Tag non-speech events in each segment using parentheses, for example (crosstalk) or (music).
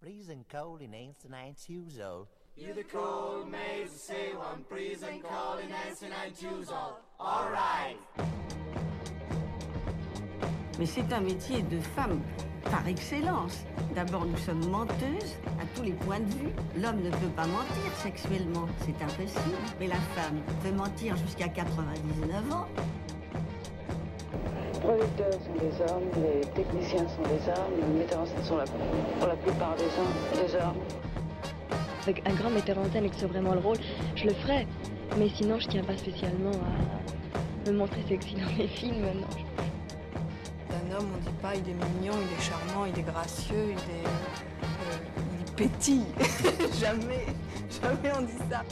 Freezing cold in Ainsley 92 old. You're the cold maze, say one freezing cold in. All right. Mais c'est un métier de femme par excellence. D'abord, nous sommes menteuses à tous les points de vue. L'homme ne peut pas mentir sexuellement, c'est impossible. Mais la femme peut mentir jusqu'à 99 ans. Les producteurs sont des hommes, les techniciens sont des hommes, les metteurs en scène sont la, pour la plupart des hommes, des hommes. Avec un grand metteur en scène et que ce soit vraiment le rôle, je le ferais. Mais sinon, je tiens pas spécialement à me montrer sexy dans les films. Non, D'un homme, on dit pas il est mignon, il est charmant, il est gracieux, il est. euh, il pétille. (laughs) jamais, jamais on dit ça.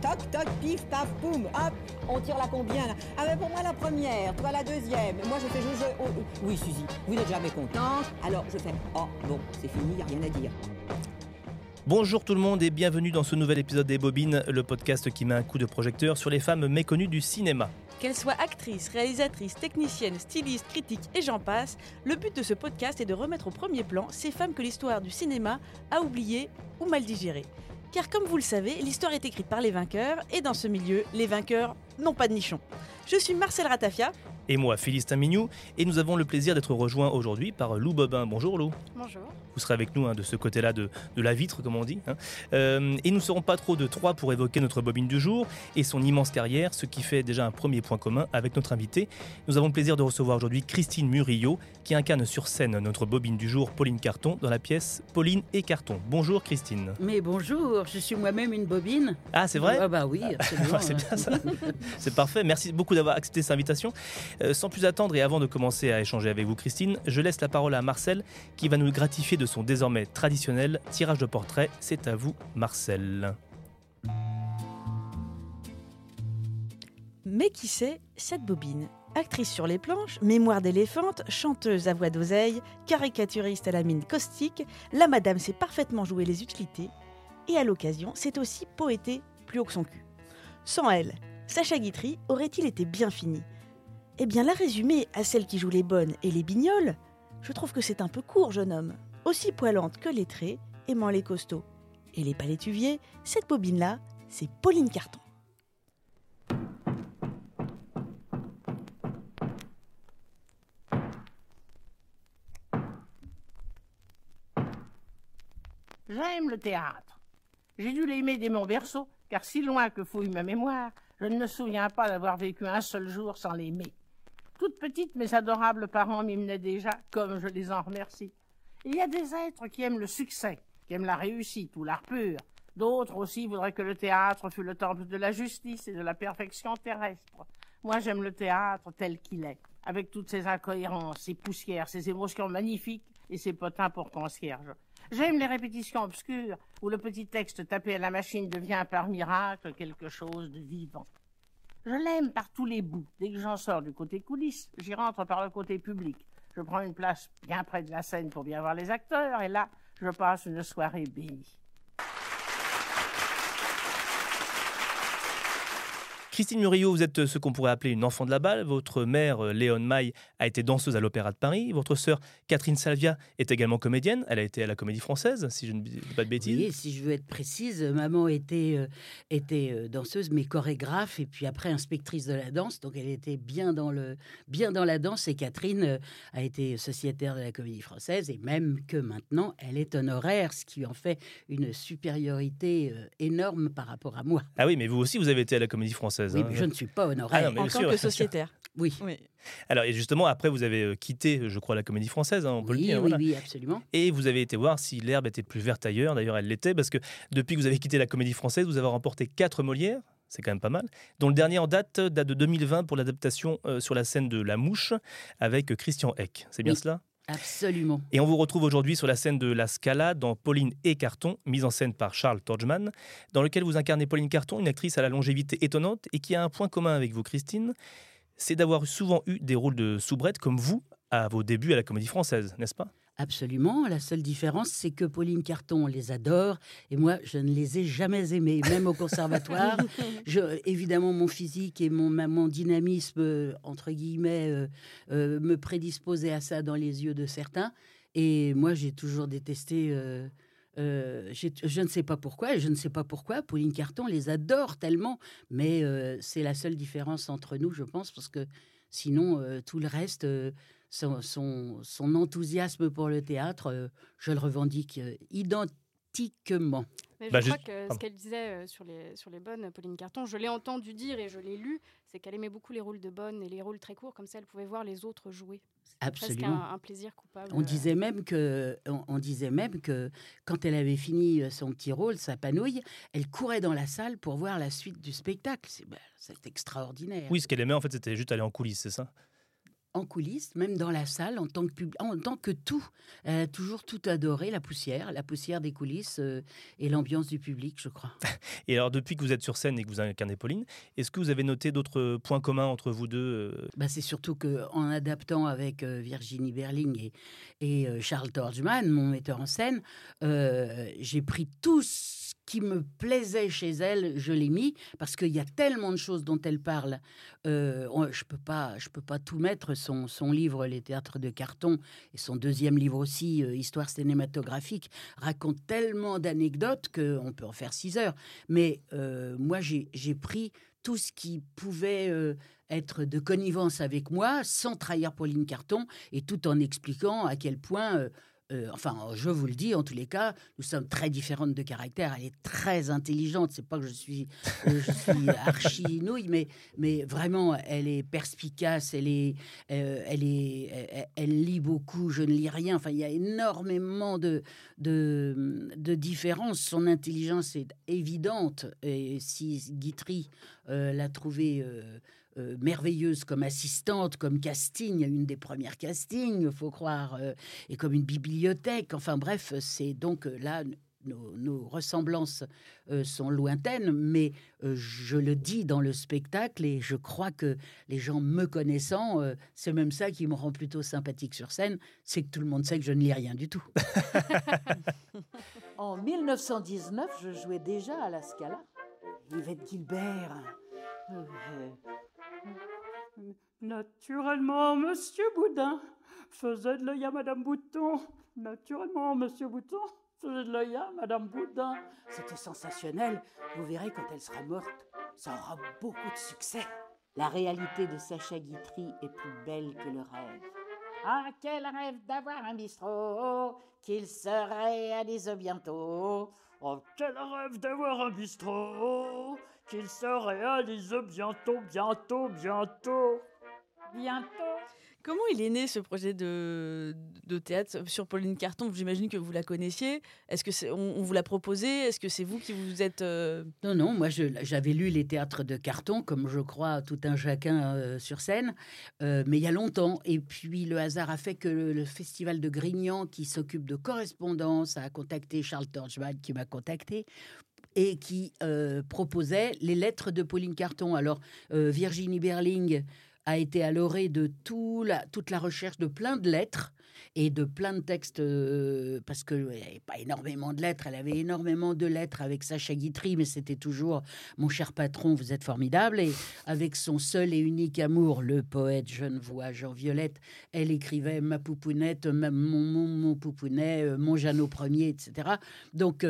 Toc, toc, pif, paf, poum, hop, on tire la combien là Ah ben pour moi la première, toi la deuxième. Moi je fais je, je oh, oh. Oui Suzy, vous n'êtes jamais contente. Alors je fais oh bon, c'est fini, y a rien à dire. Bonjour tout le monde et bienvenue dans ce nouvel épisode des Bobines, le podcast qui met un coup de projecteur sur les femmes méconnues du cinéma. Qu'elles soient actrices, réalisatrices, techniciennes, stylistes, critiques et j'en passe, le but de ce podcast est de remettre au premier plan ces femmes que l'histoire du cinéma a oubliées ou mal digérées. Car comme vous le savez, l'histoire est écrite par les vainqueurs et dans ce milieu, les vainqueurs n'ont pas de nichon. Je suis Marcel Ratafia. Et moi, Philistin Mignou, et nous avons le plaisir d'être rejoints aujourd'hui par Lou Bobin. Bonjour Lou. Bonjour. Vous serez avec nous hein, de ce côté-là de, de la vitre, comme on dit. hein. Euh, et nous ne serons pas trop de trois pour évoquer notre bobine du jour et son immense carrière, ce qui fait déjà un premier point commun avec notre invité. Nous avons le plaisir de recevoir aujourd'hui Christine Murillo, qui incarne sur scène notre bobine du jour, Pauline Carton, dans la pièce Pauline et Carton. Bonjour Christine. Mais bonjour, je suis moi-même une bobine. Ah, c'est vrai? Ah bah oui, (laughs) absolument. C'est bien ça. (laughs) C'est parfait. Merci beaucoup d'avoir accepté cette invitation. Euh, sans plus attendre et avant de commencer à échanger avec vous, Christine, je laisse la parole à Marcel qui va nous gratifier de son désormais traditionnel tirage de portrait. C'est à vous, Marcel. Mais qui c'est cette bobine? Actrice sur les planches, mémoire d'éléphante, chanteuse à voix d'oseille, caricaturiste à la mine caustique, la madame sait parfaitement jouer les utilités et à l'occasion, c'est aussi poété plus haut que son cul. Sans elle, Sacha Guitry aurait-il été bien fini? Eh bien, la résumer à celle qui joue les bonnes et les bignoles, je trouve que c'est un peu court, jeune homme. Aussi poilante que lettrée, aimant les costauds. Et les palétuviers, cette bobine-là, c'est Pauline Carton. J'aime le théâtre. J'ai dû l'aimer dès mon berceau, car si loin que fouille ma mémoire, je ne me souviens pas d'avoir vécu un seul jour sans l'aimer. Toute petite, mes adorables parents m'y menaient déjà, comme je les en remercie. Il y a des êtres qui aiment le succès, qui aiment la réussite ou l'art pur. D'autres aussi voudraient que le théâtre fût le temple de la justice et de la perfection terrestre. Moi, j'aime le théâtre tel qu'il est, avec toutes ses incohérences, ses poussières, ses émotions magnifiques et ses potins pour concierge. J'aime les répétitions obscures où le petit texte tapé à la machine devient par miracle quelque chose de vivant. Je l'aime par tous les bouts. Dès que j'en sors du côté coulisses, j'y rentre par le côté public. Je prends une place bien près de la scène pour bien voir les acteurs et là, je passe une soirée bénie. Christine Murillo, vous êtes ce qu'on pourrait appeler une enfant de la balle. Votre mère, euh, Léon Maille, a été danseuse à l'Opéra de Paris. Votre sœur, Catherine Salvia, est également comédienne. Elle a été à la Comédie Française, si je ne dis pas de bêtises. Oui, si je veux être précise, maman était, euh, était euh, danseuse, mais chorégraphe, et puis après inspectrice de la danse. Donc elle était bien dans, le, bien dans la danse. Et Catherine euh, a été sociétaire de la Comédie Française, et même que maintenant, elle est honoraire, ce qui en fait une supériorité euh, énorme par rapport à moi. Ah oui, mais vous aussi, vous avez été à la Comédie Française. Oui, hein. mais je ne suis pas Ah honoraire. non, mais en tant sûr, que. (laughs) Oui. sociétaire. Oui. Alors, et justement, après, vous avez euh, quitté, je crois, la Comédie Française, hein, on peut le Oui, dire. oui, voilà. oui, absolument. Et vous avez été voir si l'herbe était plus verte ailleurs. D'ailleurs, elle l'était, parce que depuis que vous avez quitté la Comédie Française, vous avez remporté quatre Molières. C'est quand même pas mal. Dont le dernier en date date de 2020 pour l'adaptation euh, sur la scène de La Mouche avec Christian Eck. C'est bien Oui. cela? Absolument. Et on vous retrouve aujourd'hui sur la scène de La Scala dans Pauline et Carton, mise en scène par Charles Torgman, dans lequel vous incarnez Pauline Carton, une actrice à la longévité étonnante et qui a un point commun avec vous, Christine, c'est d'avoir souvent eu des rôles de soubrette comme vous à vos débuts à la Comédie Française, n'est-ce pas? Absolument. La seule différence, c'est que Pauline Carton les adore et moi, je ne les ai jamais aimés, même au conservatoire. (laughs) je, évidemment, mon physique et mon, dynamisme, euh, entre guillemets, euh, euh, me prédisposaient à ça dans les yeux de certains. Et moi, j'ai toujours détesté. euh, euh, je ne sais pas pourquoi, je ne sais pas pourquoi. Pauline Carton les adore tellement, mais euh, c'est la seule différence entre nous, je pense, parce que sinon, euh, tout le reste, son, son- son enthousiasme pour le théâtre, euh, je le revendique euh, identiquement. Mais Bah, je je- crois que ce qu'elle disait euh, sur les, sur les bonnes, Pauline Carton, je l'ai entendu dire et je l'ai lu, c'est qu'elle aimait beaucoup les rôles de bonne et les rôles très courts, comme ça elle pouvait voir les autres jouer. C'est presque Absolument. un, un plaisir coupable. On disait même que, on, on disait même que quand elle avait fini son petit rôle, sa panouille, elle courait dans la salle pour voir la suite du spectacle. C'est ben, c'est extraordinaire. Oui, ce qu'elle aimait, en fait, c'était juste aller en coulisses, c'est ça? En coulisses, même dans la salle, en tant que pub- en tant que tout, elle a toujours tout adoré la poussière, la poussière des coulisses euh, et l'ambiance du public, je crois. (laughs) Et alors, depuis que vous êtes sur scène et que vous incarnez Pauline, est-ce que vous avez noté d'autres points communs entre vous deux euh, Bah, c'est surtout que en adaptant avec euh, Virginie Berling et, et euh, Charles Torgman, mon metteur en scène, euh, j'ai pris tout ce qui me plaisait chez elle, je l'ai mis parce qu'il y a tellement de choses dont elle parle. Euh, je peux pas, je peux pas tout mettre. Son, son livre Les théâtres de carton et son deuxième livre aussi, euh, Histoire cinématographique, raconte tellement d'anecdotes qu'on peut en faire six heures. Mais euh, moi, j'ai pris tout ce qui pouvait être de connivence avec moi sans trahir Pauline Carton et tout en expliquant à quel point, euh, enfin, je vous le dis, en tous les cas, nous sommes très différentes de caractère. Elle est très intelligente. C'est pas que je suis, euh, je suis (laughs) archi nouille, mais, mais vraiment, elle est perspicace. Elle est, euh, elle est, elle, elle lit beaucoup. Je ne lis rien. Enfin, il y a énormément de, de, de différences. Son intelligence est évidente. Et si Guitry euh, l'a trouvée euh, merveilleuse comme assistante, comme casting, une des premières castings, faut croire, euh, et comme une bibliothèque. Enfin bref, c'est donc euh, là. Nos, ressemblances sont lointaines, mais je le dis dans le spectacle et je crois que les gens me connaissant, c'est même ça qui me rend plutôt sympathique sur scène, c'est que tout le monde sait que je ne lis rien du tout. (laughs) en 1919, je jouais déjà à la Scala. Yvette Gilbert. Euh, Naturellement, Monsieur Boudin faisait de l'œil à Madame Bouton. Naturellement, Monsieur Bouton faisait de l'œil à Madame Boudin. C'était sensationnel. Vous verrez quand elle sera morte, ça aura beaucoup de succès. La réalité de Sacha Guitry est plus belle que le rêve. Ah, quel rêve d'avoir un bistrot, qu'il serait à l'ISO bientôt. Oh, quel rêve d'avoir un bistrot qu'il se réalise bientôt, bientôt, bientôt. Bientôt. Comment il est né ce projet de, de théâtre sur Pauline Carton? J'imagine que vous la connaissiez. Est-ce que c'est, on, on vous l'a proposé? Est-ce que c'est vous qui vous êtes euh, Non, non, moi j'avais lu les théâtres de carton, comme je crois tout un chacun euh, sur scène, euh, mais il y a longtemps. Et puis le hasard a fait que le, le festival de Grignan, qui s'occupe de correspondance, a contacté Charles Torchman, qui m'a contacté et qui euh, proposait les lettres de Pauline Carton. Alors euh, Virginie Berling a été à l'orée de tout la, toute la recherche de plein de lettres et de plein de textes, euh, parce qu'il n'y avait pas énormément de lettres, elle avait énormément de lettres avec Sacha Guitry, mais c'était toujours « Mon cher patron, vous êtes formidable ». Et avec son seul et unique amour, le poète genevois Jean Violette, elle écrivait « Ma poupounette, mon, mon, mon poupounet, mon Jeannot Ier », etc. Donc,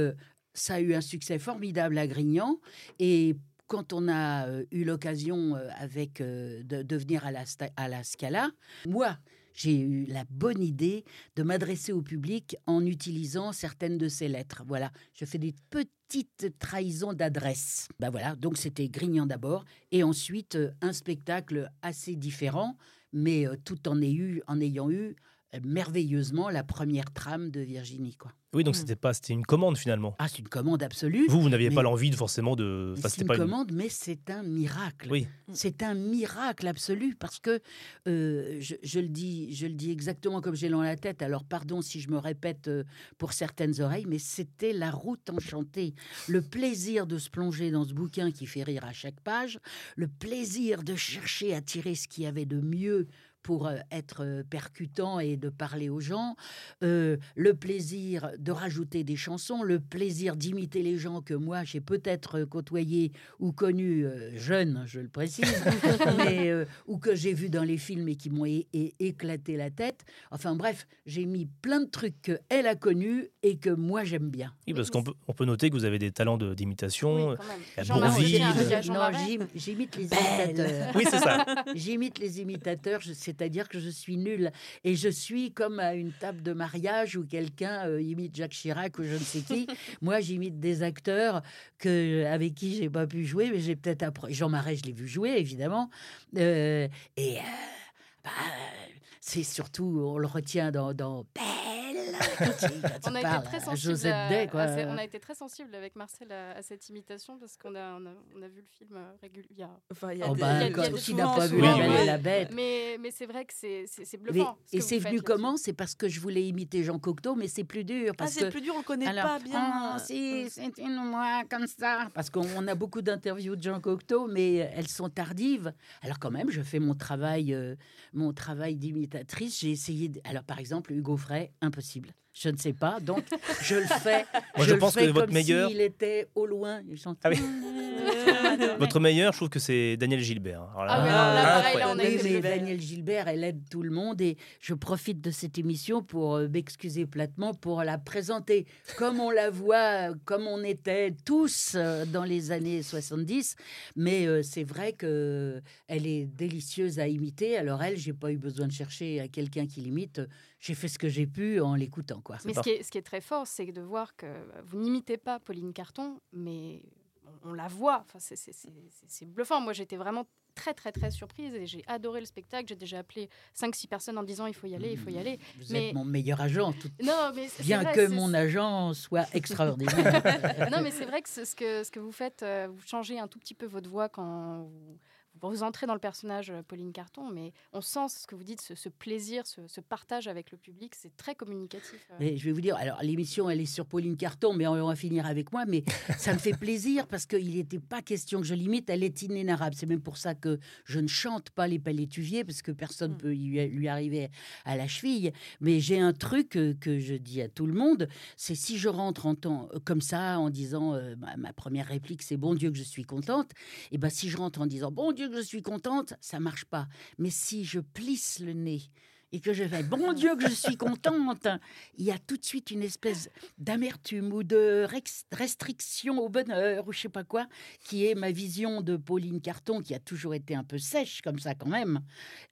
ça a eu un succès formidable à Grignan. Et quand on a euh, eu l'occasion euh, avec euh, de, venir à la, Scala, moi, j'ai eu la bonne idée de m'adresser au public en utilisant certaines de ces lettres. Voilà, je fais des petites trahisons d'adresse. Ben voilà, donc c'était Grignan d'abord, et ensuite un spectacle assez différent, mais tout en, eu, en ayant eu merveilleusement la première trame de Virginie, quoi. Oui, donc c'était pas, c'était une commande finalement. Ah, c'est une commande absolue. Vous, vous n'aviez mais- pas l'envie de forcément de. enfin, c'est c'était une pas une- commande, mais c'est un miracle. Oui. C'est un miracle absolu parce que euh, je, je le dis, je le dis exactement comme j'ai dans la tête. Alors pardon si je me répète euh, pour certaines oreilles, mais c'était la route enchantée, le plaisir de se plonger dans ce bouquin qui fait rire à chaque page, le plaisir de chercher à tirer ce qu'il y avait de mieux pour euh, être euh, percutant et de parler aux gens, euh, le plaisir de rajouter des chansons, le plaisir d'imiter les gens que moi j'ai peut-être côtoyé ou connu jeune, je le précise, (laughs) mais, ou que j'ai vu dans les films et qui m'ont éclaté la tête. Enfin bref, j'ai mis plein de trucs qu'elle a connus et que moi j'aime bien. Oui, parce qu'on peut, on peut noter que vous avez des talents d'imitation. Oui, j'imite les imitateurs. Oui, c'est ça. j'imite les imitateurs, c'est-à-dire que je suis nulle. Et je suis comme à une table de mariage où quelqu'un euh, imite Jacques Chirac ou je ne sais qui. (laughs) Moi, j'imite des acteurs que, avec qui j'ai pas pu jouer, mais j'ai peut-être appris. Jean Marais, je l'ai vu jouer, évidemment. Euh, et. Euh, bah, c'est surtout, on le retient dans, dans (laughs) on, a été très sensible on a été très sensible avec Marcel à, cette imitation parce qu'on a, on a, vu le film euh, régulièrement. Enfin, il y a, oh bah, qui n'a pas vu la Bête Mais, mais c'est vrai que c'est bluffant. et c'est venu comment? C'est parce que je voulais imiter Jean Cocteau, mais c'est plus dur. Parce ah, c'est plus dur, on connaît pas bien. Oh, si, c'est une moi comme ça. Parce qu'on a beaucoup d'interviews de Jean Cocteau, mais elles sont tardives. Alors quand même, je fais mon travail, euh, mon travail d'imitatrice. J'ai essayé. Alors par exemple, Hugo Frey, impossible. Je ne sais pas, donc je le fais. (laughs) Moi, je, pense que votre meilleur. Il était au loin. Ah oui. (laughs) Votre meilleur, je trouve que c'est Daniel Gilbert. Daniel Gilbert, elle aide tout le monde et je profite de cette émission pour euh, m'excuser platement pour la présenter comme on la voit, comme on était tous euh, dans les années 70. Mais euh, c'est vrai que elle est délicieuse à imiter. Alors elle, j'ai pas eu besoin de chercher à quelqu'un qui l'imite. J'ai fait ce que j'ai pu en l'écoutant. Quoi. Mais ce qui, est, ce qui, est, très fort, c'est de voir que vous n'imitez pas Pauline Carton, mais on la voit. Enfin, c'est bluffant. Moi, j'étais vraiment très, très, très surprise et j'ai adoré le spectacle. J'ai déjà appelé 5-6 personnes en disant il faut y aller, il faut y aller. Vous êtes mon meilleur agent. (laughs) Non, mais Bien que mon agent soit (laughs) extraordinaire. non, mais c'est vrai que ce, que ce que vous faites, euh, vous changez un tout petit peu votre voix quand vous vous entrez dans le personnage euh, Pauline Carton, mais on sent ce que vous dites, ce, plaisir, ce, partage avec le public, c'est très communicatif. Euh. Mais je vais vous dire, alors l'émission, elle est sur Pauline Carton, mais on va finir avec moi, mais (laughs) ça me fait plaisir parce qu'il n'était pas question que je l'imite, elle est inénarrable. C'est même pour ça que je ne chante pas les palétuviers, parce que personne ne mm. peut lui arriver à la cheville. Mais j'ai un truc euh, que, je dis à tout le monde, c'est si je rentre en temps comme ça, en disant, ma, première réplique, c'est bon Dieu que je suis contente, et ben si je rentre en disant, bon Dieu que je suis contente, ça marche pas. Mais si je plisse le nez et que je fais bon Dieu que je suis (laughs) contente, il y a tout de suite une espèce d'amertume ou de restriction au bonheur ou je sais pas quoi, qui est ma vision de Pauline Carton, qui a toujours été un peu sèche comme ça quand même.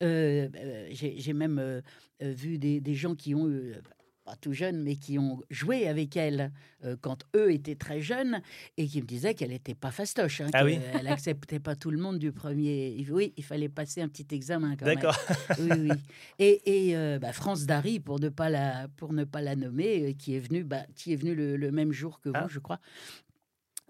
Euh, euh, j'ai même euh, vu des, des, gens qui ont eu pas tout jeunes, mais qui ont joué avec elle euh, quand eux étaient très jeunes et qui me disaient qu'elle n'était pas fastoche. Hein, ah qu'elle n'acceptait pas tout le monde du premier. Oui, il fallait passer un petit examen quand même. D'accord. (laughs) Oui, oui. Et, et euh, bah, France Dari, pour ne pas la, pour ne pas la nommer, euh, qui est venue, bah, qui est venue le, même jour que vous, ah. je crois,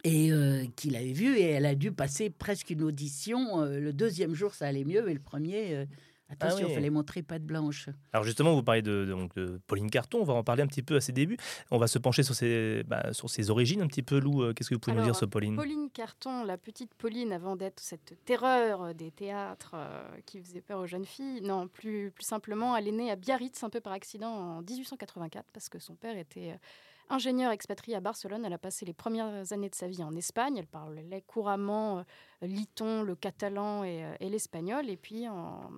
et qui l'avait vue et elle a dû passer presque une audition. le deuxième jour, ça allait mieux, mais le premier, Attention, il fallait montrer pas de blanche. Alors justement, vous parlez de, donc, de, Pauline Carton, on va en parler un petit peu à ses débuts. On va se pencher sur ses, bah, sur ses origines un petit peu. Lou, euh, qu'est-ce que vous pouvez nous dire sur Pauline? Pauline Carton, la petite Pauline, avant d'être cette terreur des théâtres euh, qui faisait peur aux jeunes filles, non, plus, plus simplement, elle est née à Biarritz un peu par accident en 1884 parce que son père était... Euh, ingénieur expatrié à Barcelone, elle a passé les premières années de sa vie en Espagne. Elle parlait couramment l'iton, le catalan et, et l'espagnol. Et puis, en,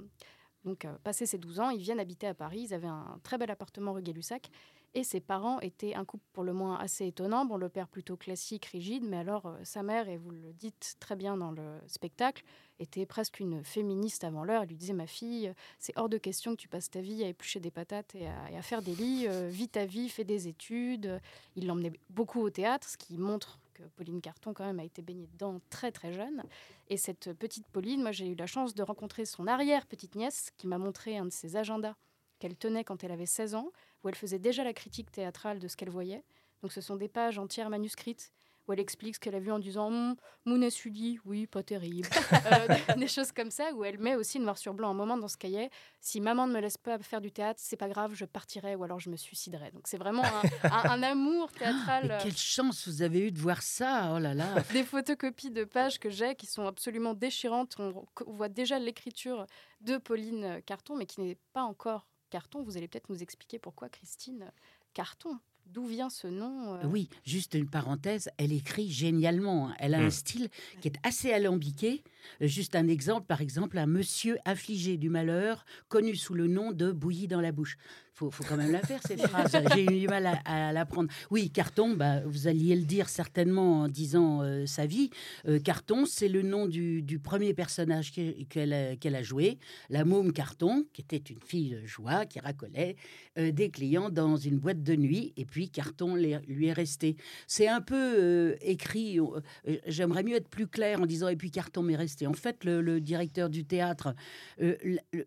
donc, euh, passé ses 12 ans, ils viennent habiter à Paris. Ils avaient un très bel appartement rue Gay-Lussac. Et ses parents étaient un couple pour le moins assez étonnant. Bon, le père plutôt classique, rigide, mais alors euh, sa mère, et vous le dites très bien dans le spectacle, était presque une féministe avant l'heure. Elle lui disait Ma fille, c'est hors de question que tu passes ta vie à éplucher des patates et à, faire des lits. Euh, vis ta vie, fais des études. Il l'emmenait beaucoup au théâtre, ce qui montre Pauline Carton quand même a été baignée dedans très très jeune. Et cette petite Pauline, moi j'ai eu la chance de rencontrer son arrière-petite nièce qui m'a montré un de ses agendas qu'elle tenait quand elle avait 16 ans, où elle faisait déjà la critique théâtrale de ce qu'elle voyait. Donc ce sont des pages entières manuscrites où elle explique ce qu'elle a vu en disant Hum, Mouna Sully, oui, pas terrible. (laughs) Euh, des choses comme ça, où elle met aussi noir sur blanc un moment dans ce cahier si maman ne me laisse pas faire du théâtre, c'est pas grave, je partirai ou alors je me suiciderai. Donc c'est vraiment un, un- un amour théâtral. Mais quelle chance vous avez eu de voir ça Oh là là (laughs) des photocopies de pages que j'ai qui sont absolument déchirantes. On, on voit déjà l'écriture de Pauline Carton, mais qui n'est pas encore Carton. Vous allez peut-être nous expliquer pourquoi Christine Carton. D'où vient ce nom euh, Oui, juste une parenthèse, elle écrit génialement. hein. Elle a un Mm. style qui est assez alambiqué. Euh, Juste un exemple, par exemple, un monsieur affligé du malheur, connu sous le nom de bouilli dans la bouche. Faut, faut quand même la faire cette phrase. (laughs) J'ai eu du mal à, à l'apprendre. Oui, Carton, bah, vous alliez le dire certainement en disant euh, sa vie. Euh, Carton, c'est le nom du, premier personnage qu'e- qu'elle a, joué, la môme Carton, qui était une fille de joie qui racolait euh, des clients dans une boîte de nuit. Et puis Carton lui est resté. C'est un peu écrit. J'aimerais mieux être plus clair en disant et puis Carton m'est resté. En fait, le, le directeur du théâtre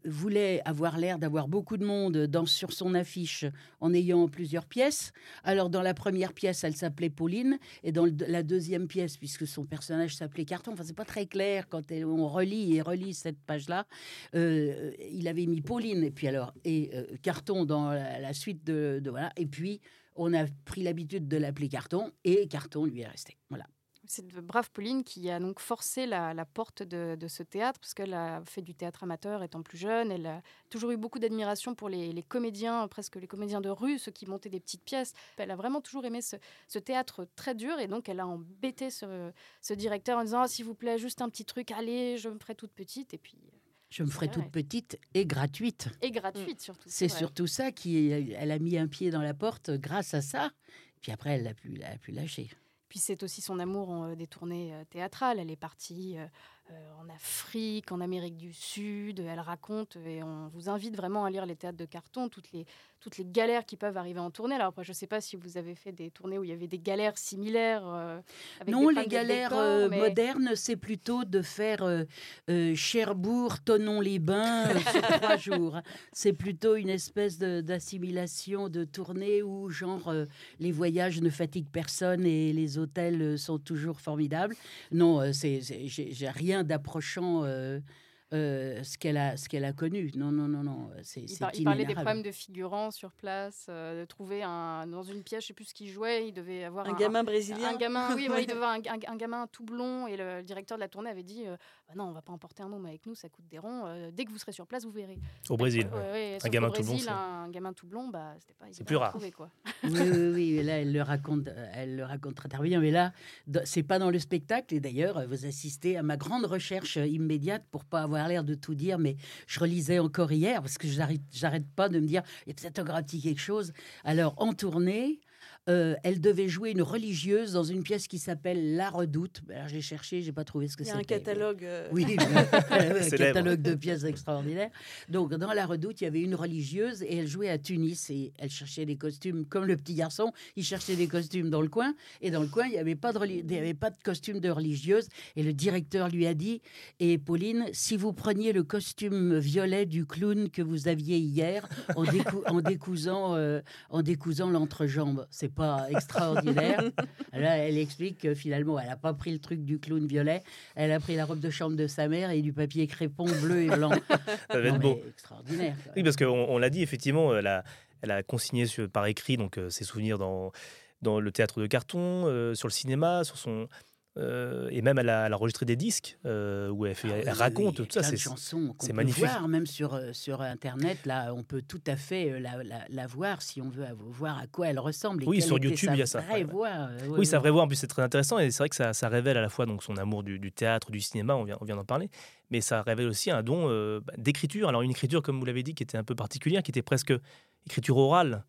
voulait avoir l'air d'avoir beaucoup de monde dans, sur son affiche en ayant plusieurs pièces. Alors, dans la première pièce, elle s'appelait Pauline, et dans la deuxième pièce, puisque son personnage s'appelait Carton, enfin, c'est pas très clair quand on relit et relit cette page-là, euh, il avait mis Pauline, et puis alors, et euh, Carton dans la, la suite de, de- Voilà, et puis on a pris l'habitude de l'appeler Carton, et Carton lui est resté. Voilà. C'est de brave Pauline qui a donc forcé la, la porte de, de ce théâtre, parce qu'elle a fait du théâtre amateur étant plus jeune. Elle a toujours eu beaucoup d'admiration pour les, les comédiens, presque les comédiens de rue, ceux qui montaient des petites pièces. Elle a vraiment toujours aimé ce, ce théâtre très dur, et donc elle a embêté ce, ce directeur en disant Ah, S'il vous plaît, juste un petit truc, allez, je me ferai toute petite. Et puis. Je me ferai toute petite et gratuite. Et gratuite, surtout. C'est surtout ça qui elle a mis un pied dans la porte grâce à ça. Puis après, elle l'a plus, plus lâché. Puis c'est aussi son amour euh, des tournées euh, théâtrales. Elle est partie euh, en Afrique, en Amérique du Sud. Elle raconte et on vous invite vraiment à lire les théâtres de carton, toutes les, toutes les galères qui peuvent arriver en tournée. Alors après, je ne sais pas si vous avez fait des tournées où il y avait des galères similaires. euh, avec non, les de galères décor, euh, mais- modernes, c'est plutôt de faire euh, Cherbourg, Tonon-les-Bains (laughs) sur trois jours. C'est plutôt une espèce de- d'assimilation de tournée où, genre, les voyages ne fatiguent personne et les hôtels sont toujours formidables. Non, c'est, j'ai rien d'approchant. Euh, euh, ce qu'elle a, ce qu'elle a connu. Non, non, non, non. C'est, Il, c'est par- il parlait des problèmes de figurants sur place, euh, de trouver un, dans une pièce, je sais plus ce qu'il jouait, il devait avoir Un gamin brésilien. Un gamin, oui, il (laughs) devait avoir un, un- un gamin tout blond et le, directeur de la tournée avait dit euh, Bah non, on va pas emporter un môme avec nous, ça coûte des ronds. euh, dès que vous serez sur place, vous verrez. Au Brésil, Ouais, ouais. ouais, Un gamin tout blond, Brésil, c'est- un gamin tout blond, bah c'était pas évident plus à rare. trouver, quoi. (laughs) Oui, oui, oui, et là, elle le raconte, euh, elle le raconte très, très bien. Mais là, c'est pas dans le spectacle. Et d'ailleurs, euh, vous assistez à ma grande recherche immédiate pour pas avoir l'air de tout dire. Mais je relisais encore hier parce que j'arrête, j'arrête pas de me dire, il y a peut-être encore un petit quelque chose. Alors, en tournée. Euh, elle devait jouer une religieuse dans une pièce qui s'appelle La Redoute. Alors j'ai cherché, j'ai pas trouvé ce que Il y a c'était. un catalogue. euh, Oui, (laughs) (laughs) un catalogue de pièces extraordinaires. Donc, dans La Redoute, il y avait une religieuse et elle jouait à Tunis et elle cherchait des costumes comme le petit garçon. Il cherchait des costumes dans le coin et dans le coin, il n'y avait, pas de reli- il y avait pas de costume de religieuse. Et le directeur lui a dit Et Pauline, si vous preniez le costume violet du clown que vous aviez hier en, décou- en décousant, euh, en décousant l'entrejambe, c'est pas extraordinaire (laughs) Là, elle explique que finalement, elle n'a pas pris le truc du clown violet, elle a pris la robe de chambre de sa mère et du papier crépon bleu et blanc. (laughs) Ça va être beau. Extraordinaire. quoi. Oui, parce qu'on on l'a dit, effectivement, elle a, elle a consigné sur- par écrit donc, euh, ses souvenirs dans, dans le théâtre de carton, euh, sur le cinéma, sur son. Euh, et même elle a, elle a enregistré des disques euh, où elle, fait, Ah elle oui, raconte oui, tout ça. C'est chansons qu'on peut magnifique. voir même sur, euh, sur Internet. Là, on peut tout à fait euh, la, la- la voir si on veut voir à quoi elle ressemble. et Oui, sur YouTube, il y a ça. vraie voix, euh, ouais, Oui, ouais. sa vraie voix, en plus, c'est très intéressant. Et c'est vrai que ça, ça révèle à la fois donc, son amour du, du théâtre, du cinéma, on vient, on vient d'en parler, mais ça révèle aussi un don euh, bah, d'écriture. Alors, une écriture, comme vous l'avez dit, qui était un peu particulière, qui était presque écriture orale.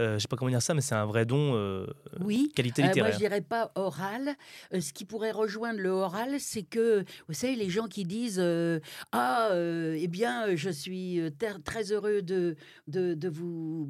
Euh, je sais pas comment dire ça, mais c'est un vrai don euh, Oui. qualité Euh, moi, littéraire. je dirais pas oral. Euh, ce qui pourrait rejoindre le oral, c'est que, vous savez, les gens qui disent euh, Ah, euh, eh bien, je suis euh, très heureux de, de, de vous,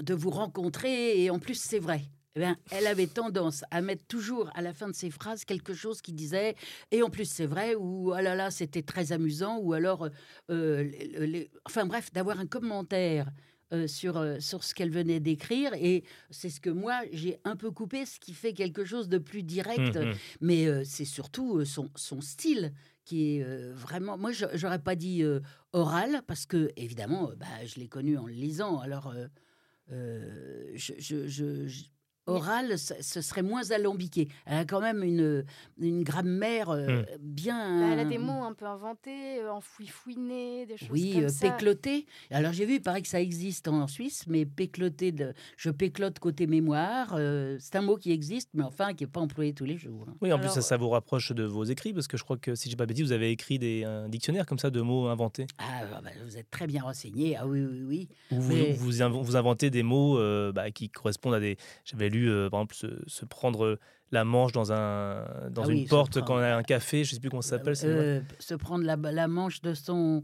de vous rencontrer, et en plus, c'est vrai. Eh bien, elle avait tendance à mettre toujours à la fin de ses phrases quelque chose qui disait et en plus c'est vrai ou ah là là c'était très amusant ou alors euh, les- les- enfin bref d'avoir un commentaire euh, sur, euh, sur ce qu'elle venait d'écrire. Et c'est ce que moi, j'ai un peu coupé, ce qui fait quelque chose de plus direct. Mhm. Mais euh, c'est surtout son, son style qui est vraiment... Moi, je- j'aurais pas dit oral, parce que, évidemment, bah, je l'ai connu en le lisant. Alors, je... je- je- je- Oral, ce ce serait moins alambiqué. Elle a quand même une, une grammaire euh, bien. Bah, elle a des mots un peu inventés, euh, enfouis-fouinés, des choses Oui, comme euh, ça. pécloter. Alors j'ai vu, il paraît que ça existe en Suisse, mais pécloter, de... je péclote côté mémoire, euh, c'est un mot qui existe, mais enfin qui n'est pas employé tous les jours. Oui, en plus, ça, ça vous rapproche de vos écrits, parce que je crois que, si je pas bêtise, vous avez écrit des, un dictionnaire comme ça de mots inventés. Ah, bah, vous êtes très bien renseigné. Ah oui, oui, oui. Vous, Mais- vous, inv- vous inventez des mots euh, bah, qui correspondent à des. J'avais lu, euh, par exemple, se, se prendre la manche dans, un, dans Ah une oui, porte quand on a un café, je sais plus comment ça s'appelle. vrai. Euh, se prendre la, la manche de son,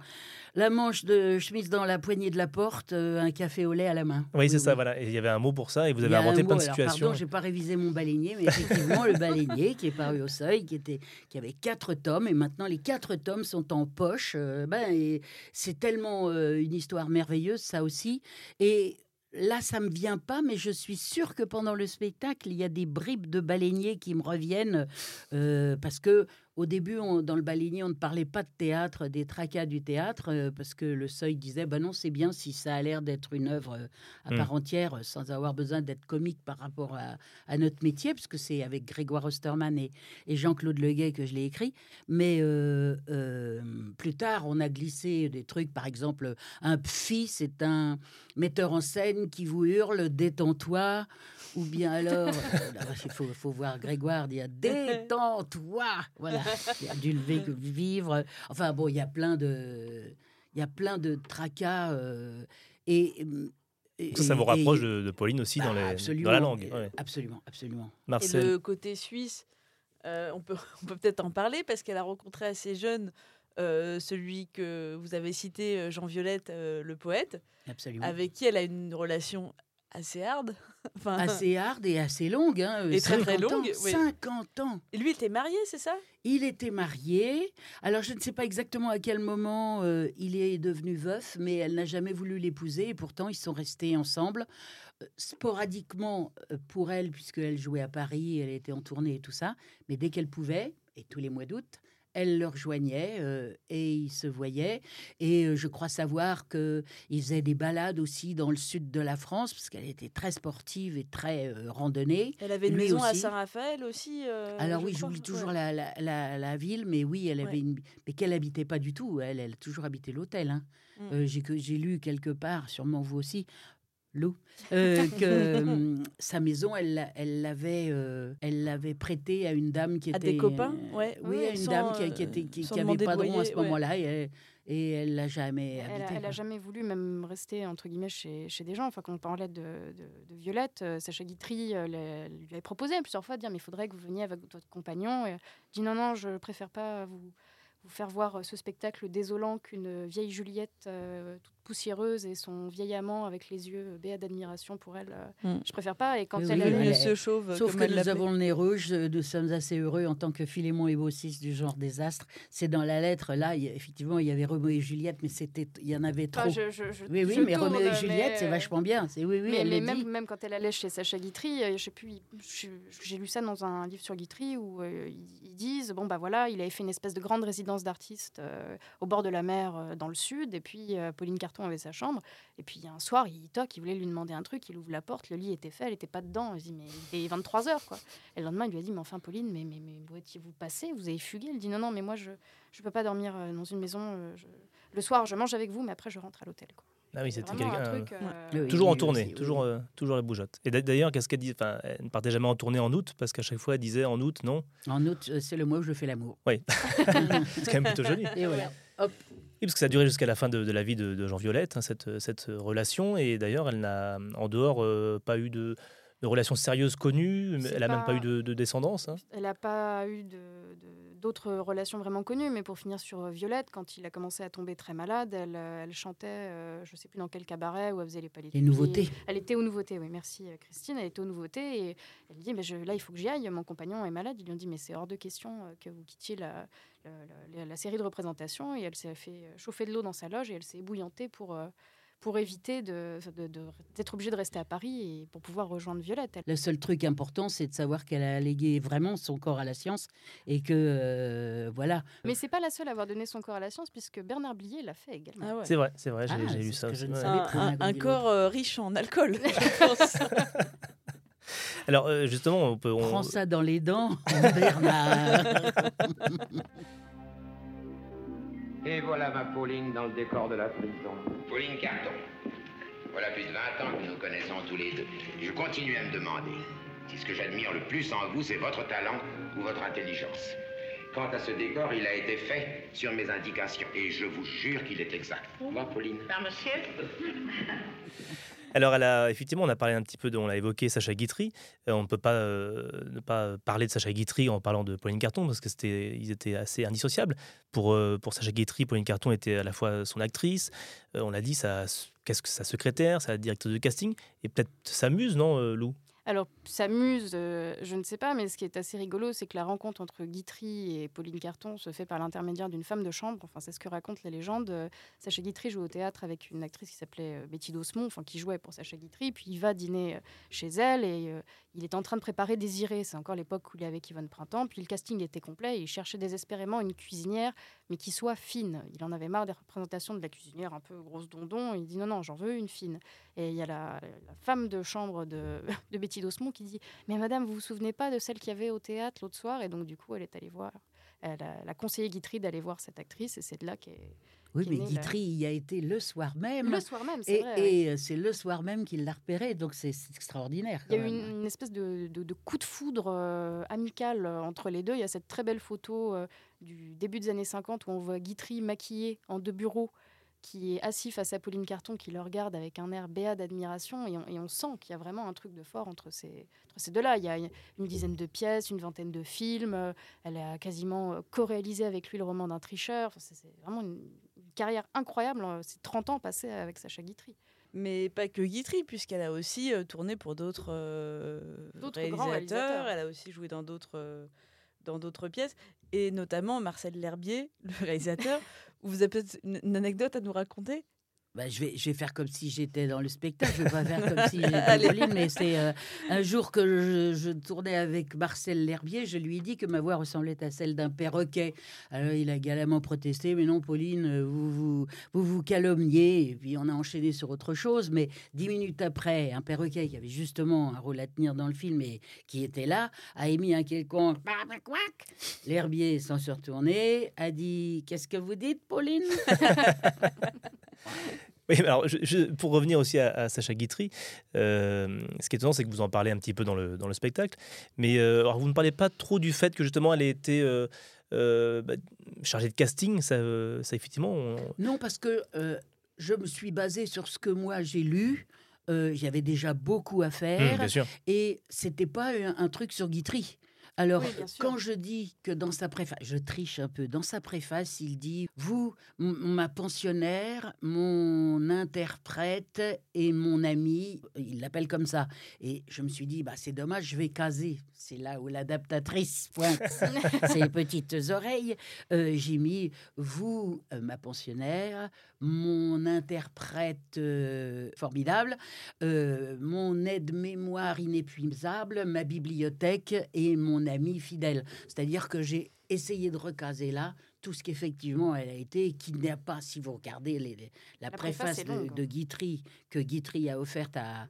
la manche de chemise dans la poignée de la porte, euh, un café au lait à la main. oui, c'est ça, voilà. Et il y avait un mot pour ça, et vous avez inventé plein mot, de alors, situations. Pardon, j'ai pas révisé mon baleinier, mais effectivement, le baleinier qui est paru au seuil, qui, était, qui avait quatre tomes, et maintenant les quatre tomes sont en poche. euh, ben, c'est tellement euh, une histoire merveilleuse, ça aussi. Et là, ça me vient pas, mais je suis sûre que pendant le spectacle, il y a des bribes de baleinier qui me reviennent, euh, parce que au début, on- dans le baleinier, on ne parlait pas de théâtre, des tracas du théâtre, euh, parce que le seuil disait, ben non, c'est bien si ça a l'air d'être une œuvre euh, à Mm. part entière, euh, sans avoir besoin d'être comique par rapport à, à notre métier, puisque c'est avec Grégoire Osterman et, et Jean-Claude Leguet que je l'ai écrit. Mais euh, euh, plus tard, on a glissé des trucs, par exemple, un pfi, c'est un metteur en scène qui vous hurle, détends-toi, ou bien alors, il faut, faut voir Grégoire dire, (laughs) détends-toi, voilà, (laughs) il a dû le vivre. Enfin bon, il y a plein de, il y a plein de tracas euh, et et- Ça, ça vous rapproche et- de, de Pauline aussi dans, Bah, les, absolument, dans la langue. ouais. Absolument, absolument. Marcel. Et le côté suisse, euh, on peut (laughs) on peut peut-être en parler parce qu'elle a rencontré assez jeune euh, celui que vous avez cité, Jean Violette, euh, le poète, Absolument. avec qui elle a une relation assez hard. (laughs) enfin, Assez hard et assez longue. Hein, Et très, très 50 ans, longue, oui. 50 ans. Et lui était marié, c'est ça? Il était marié. Alors, je ne sais pas exactement à quel moment euh, il est devenu veuf, mais elle n'a jamais voulu l'épouser. Et pourtant, ils sont restés ensemble. Euh, sporadiquement euh, pour elle, puisqu'elle jouait à Paris, elle était en tournée et tout ça. Mais dès qu'elle pouvait, et tous les mois d'août, elle le rejoignait euh, et ils se voyaient. Et euh, je crois savoir qu'il faisait des balades aussi dans le sud de la France, parce qu'elle était très sportive et très euh, randonnée. Elle avait une Lui maison à. Saint-Raphaël aussi. Alors je oui, j'oublie toujours Ouais. la, la, la- la ville, mais oui, elle avait Ouais. une... Mais qu'elle habitait pas du tout. Elle, elle a toujours habité l'hôtel. hein. Mm. Euh, j'ai que- j'ai lu quelque part, sûrement vous aussi, Lou, euh, (laughs) que hum, sa maison, elle l'a- elle l'avait euh, elle l'avait prêtée à une dame qui À était... des copains euh, Ouais, Oui, ouais, à une sans, dame qui, qui était, qui, qui avait pas de rond à ce ouais. moment-là. Et, elle- et elle l'a jamais Elle a, habité. elle a quoi. jamais voulu même rester entre guillemets chez, chez des gens. Enfin, quand on parlait de, de, de Violette, Sacha Guitry lui avait proposé plusieurs fois de dire mais il faudrait que vous veniez avec votre compagnon. Et elle dit non non, je préfère pas vous vous faire voir ce spectacle désolant qu'une vieille Juliette euh, toute poussiéreuse et son vieil amant avec les yeux béats d'admiration pour elle. euh, Mm. Je préfère pas. Et quand Oui, elle, oui, elle- Monsieur Chauve, Sauf comme que elle nous avons le nez rouge, euh, nous sommes assez heureux en tant que Philémon et Baucis du genre désastre. C'est dans la lettre, là, il y a- effectivement, il y avait Roméo et Juliette, mais c'était, il y en avait trop. Enfin, je- je- je- oui, oui, je mais Roméo et mais- Juliette, c'est vachement bien. C'est oui, oui, mais, elle mais même, dit. même quand elle allait chez Sacha Guitry, euh, je sais plus, j'ai lu ça dans un livre sur Guitry où euh, ils, disent bon bah voilà, il avait fait une espèce de grande résidence d'artiste euh, au bord de la mer euh, dans le sud, et puis euh, Pauline Carton avait sa chambre, et puis un soir il toque, il voulait lui demander un truc, il ouvre la porte, le lit était fait, elle était pas dedans, il dit mais il est 23 heures quoi. Et le lendemain il lui a dit mais enfin Pauline, mais mais, mais où étiez-vous passé Vous avez fugué? Elle dit non non mais moi je je peux pas dormir euh, dans une maison. euh, je- Le soir je mange avec vous, mais après je rentre à l'hôtel. quoi. Ah oui, c'était quelqu'un. euh, euh, toujours en tournée, aussi, toujours, oui. euh, toujours la bougeotte. Et d'a- d'ailleurs, qu'est-ce qu'elle dit? Enfin, elle ne partait jamais en tournée en août parce qu'à chaque fois, elle disait en août, non. En août, c'est le mois où je fais l'amour. Oui, (laughs) c'est quand même plutôt joli. Et voilà. Hop. Parce que ça a duré jusqu'à la fin de, la vie de, Jean Violette, hein, cette, cette relation. Et d'ailleurs, elle n'a, en dehors, euh, pas eu de, de relation sérieuse connue. Elle n'a même pas- eu de, de descendance. hein. Elle n'a pas eu de- de- d'autres relations vraiment connues, mais pour finir sur euh, Violette, quand il a commencé à tomber très malade, elle, euh, elle chantait, euh, je ne sais plus dans quel cabaret, où elle faisait les palais. Les nouveautés. Elle était aux nouveautés, oui, merci Christine, elle était aux nouveautés, et elle dit, mais je, là, il faut que j'y aille, mon compagnon est malade. Ils lui ont dit, mais c'est hors de question que vous quittiez la, la- la- la série de représentations, et elle s'est fait chauffer de l'eau dans sa loge, et elle s'est ébouillantée pour... euh, pour éviter d'être de, de, obligé de rester à Paris et pour pouvoir rejoindre Violette. Le seul truc important, c'est de savoir qu'elle a légué vraiment son corps à la science et que euh, voilà. Mais c'est pas la seule à avoir donné son corps à la science puisque Bernard Blier l'a fait également. Ah C'est vrai, c'est vrai, j'ai ah, lu ça. Aussi. Un, un, corps euh, riche en alcool. (laughs) (laughs) Alors euh, justement, on peut. On... Prends ça dans les dents, (laughs) Bernard. Et voilà ma Pauline dans le décor de la prison. Pauline Carton. Voilà plus de 20 ans que nous nous connaissons tous les deux. Je continue à me demander si ce que j'admire le plus en vous, c'est votre talent ou votre intelligence. Quant à ce décor, il a été fait sur mes indications. Et je vous jure qu'il est exact. Au revoir, Pauline. Par monsieur (laughs) alors, elle a, effectivement, on a parlé un petit peu, de, on l'a évoqué, Sacha Guitry. Euh, on ne peut pas euh, ne pas parler de Sacha Guitry en parlant de Pauline Carton, parce que c'était, ils étaient assez indissociables. Pour, euh, Sacha Guitry, Pauline Carton était à la fois son actrice, on l'a dit, sa, qu'est-ce que sa secrétaire, sa directrice de casting, et peut-être sa muse, non, Lou? Alors, s'amuse, euh, je ne sais pas, mais ce qui est assez rigolo, c'est que la rencontre entre Guitry et Pauline Carton se fait par l'intermédiaire d'une femme de chambre. Enfin, c'est ce que raconte la légende. Euh, Sacha Guitry joue au théâtre avec une actrice qui s'appelait euh, Betty Dosmont, enfin, qui jouait pour Sacha Guitry. Puis il va dîner chez elle et il est en train de préparer Désiré. C'est encore l'époque où il est avec Yvonne Printemps. Puis le casting était complet et il cherchait désespérément une cuisinière, mais qui soit fine. Il en avait marre des représentations de la cuisinière un peu grosse dondon. Il dit non, non, j'en veux une fine. Et il y a la, femme de chambre de, (laughs) Betty Dosmont qui dit Mais madame, vous vous souvenez pas de celle qu'il y avait au théâtre l'autre soir? Et donc, du coup, elle est allée voir. Elle a, conseillé Guitry d'aller voir cette actrice et c'est de là qu'elle. Oui, mais Guitry y a été le soir même. Le soir même, c'est vrai. Et euh, c'est le soir même qu'il l'a repéré, donc c'est extraordinaire. Il y a eu une, espèce de, coup de foudre euh, amical euh, entre les deux. Il y a cette très belle photo du début des années 50 où on voit Guitry maquillé en deux bureaux qui est assis face à Pauline Carton, qui le regarde avec un air béat d'admiration, et, on, sent qu'il y a vraiment un truc de fort entre ces, ces deux-là. Il y a une dizaine de pièces, une vingtaine de films, elle a quasiment co-réalisé avec lui le roman d'un tricheur. c'est vraiment une, carrière incroyable, euh, c'est 30 ans passés avec Sacha Guitry. Mais pas que Guitry, puisqu'elle a aussi tourné pour d'autres réalisateurs, réalisateurs, elle a aussi joué dans d'autres dans d'autres pièces, et notamment Marcel L'Herbier, (laughs) le réalisateur. Vous avez peut-être une anecdote à nous raconter? Bah, je, vais, je vais faire comme si j'étais dans le spectacle. Je vais pas faire comme si (laughs) j'étais Pauline, mais c'est euh, un jour que je, tournais avec Marcel L'Herbier, je lui ai dit que ma voix ressemblait à celle d'un perroquet. Alors il a galamment protesté, mais non, Pauline, euh, vous vous, vous vous calomniez. Et puis on a enchaîné sur autre chose. Mais dix minutes après, un perroquet qui avait justement un rôle à tenir dans le film et qui était là, a émis un quelconque L'Herbier, sans se retourner, a dit Qu'est-ce que vous dites, Pauline? (laughs) Oui, alors, pour revenir aussi à, Sacha Guitry, euh, ce qui est étonnant, c'est que vous en parlez un petit peu dans le, dans le spectacle, mais euh, alors vous ne parlez pas trop du fait que justement elle ait été euh, bah, chargée de casting, ça, ça effectivement. Non, parce que je me suis basée sur ce que moi j'ai lu. J'avais déjà beaucoup à faire. Mmh, bien et c'était pas un, truc sur Guitry. Alors, quand je dis que dans sa préface, je triche un peu, dans sa préface, il dit Vous, ma pensionnaire, mon interprète et mon ami, il l'appelle comme ça. Et je me suis dit bah, C'est dommage, je vais caser. C'est là où l'adaptatrice pointe (laughs) ses petites oreilles. Euh, j'ai mis Vous, euh, ma pensionnaire, mon interprète euh, formidable, mon aide-mémoire inépuisable, ma bibliothèque et mon amie fidèle. C'est-à-dire que j'ai essayé de recaser là tout ce qu'effectivement elle a été, qui n'a pas, si vous regardez les, la, préface, de, de, Guitry, que Guitry a offerte à,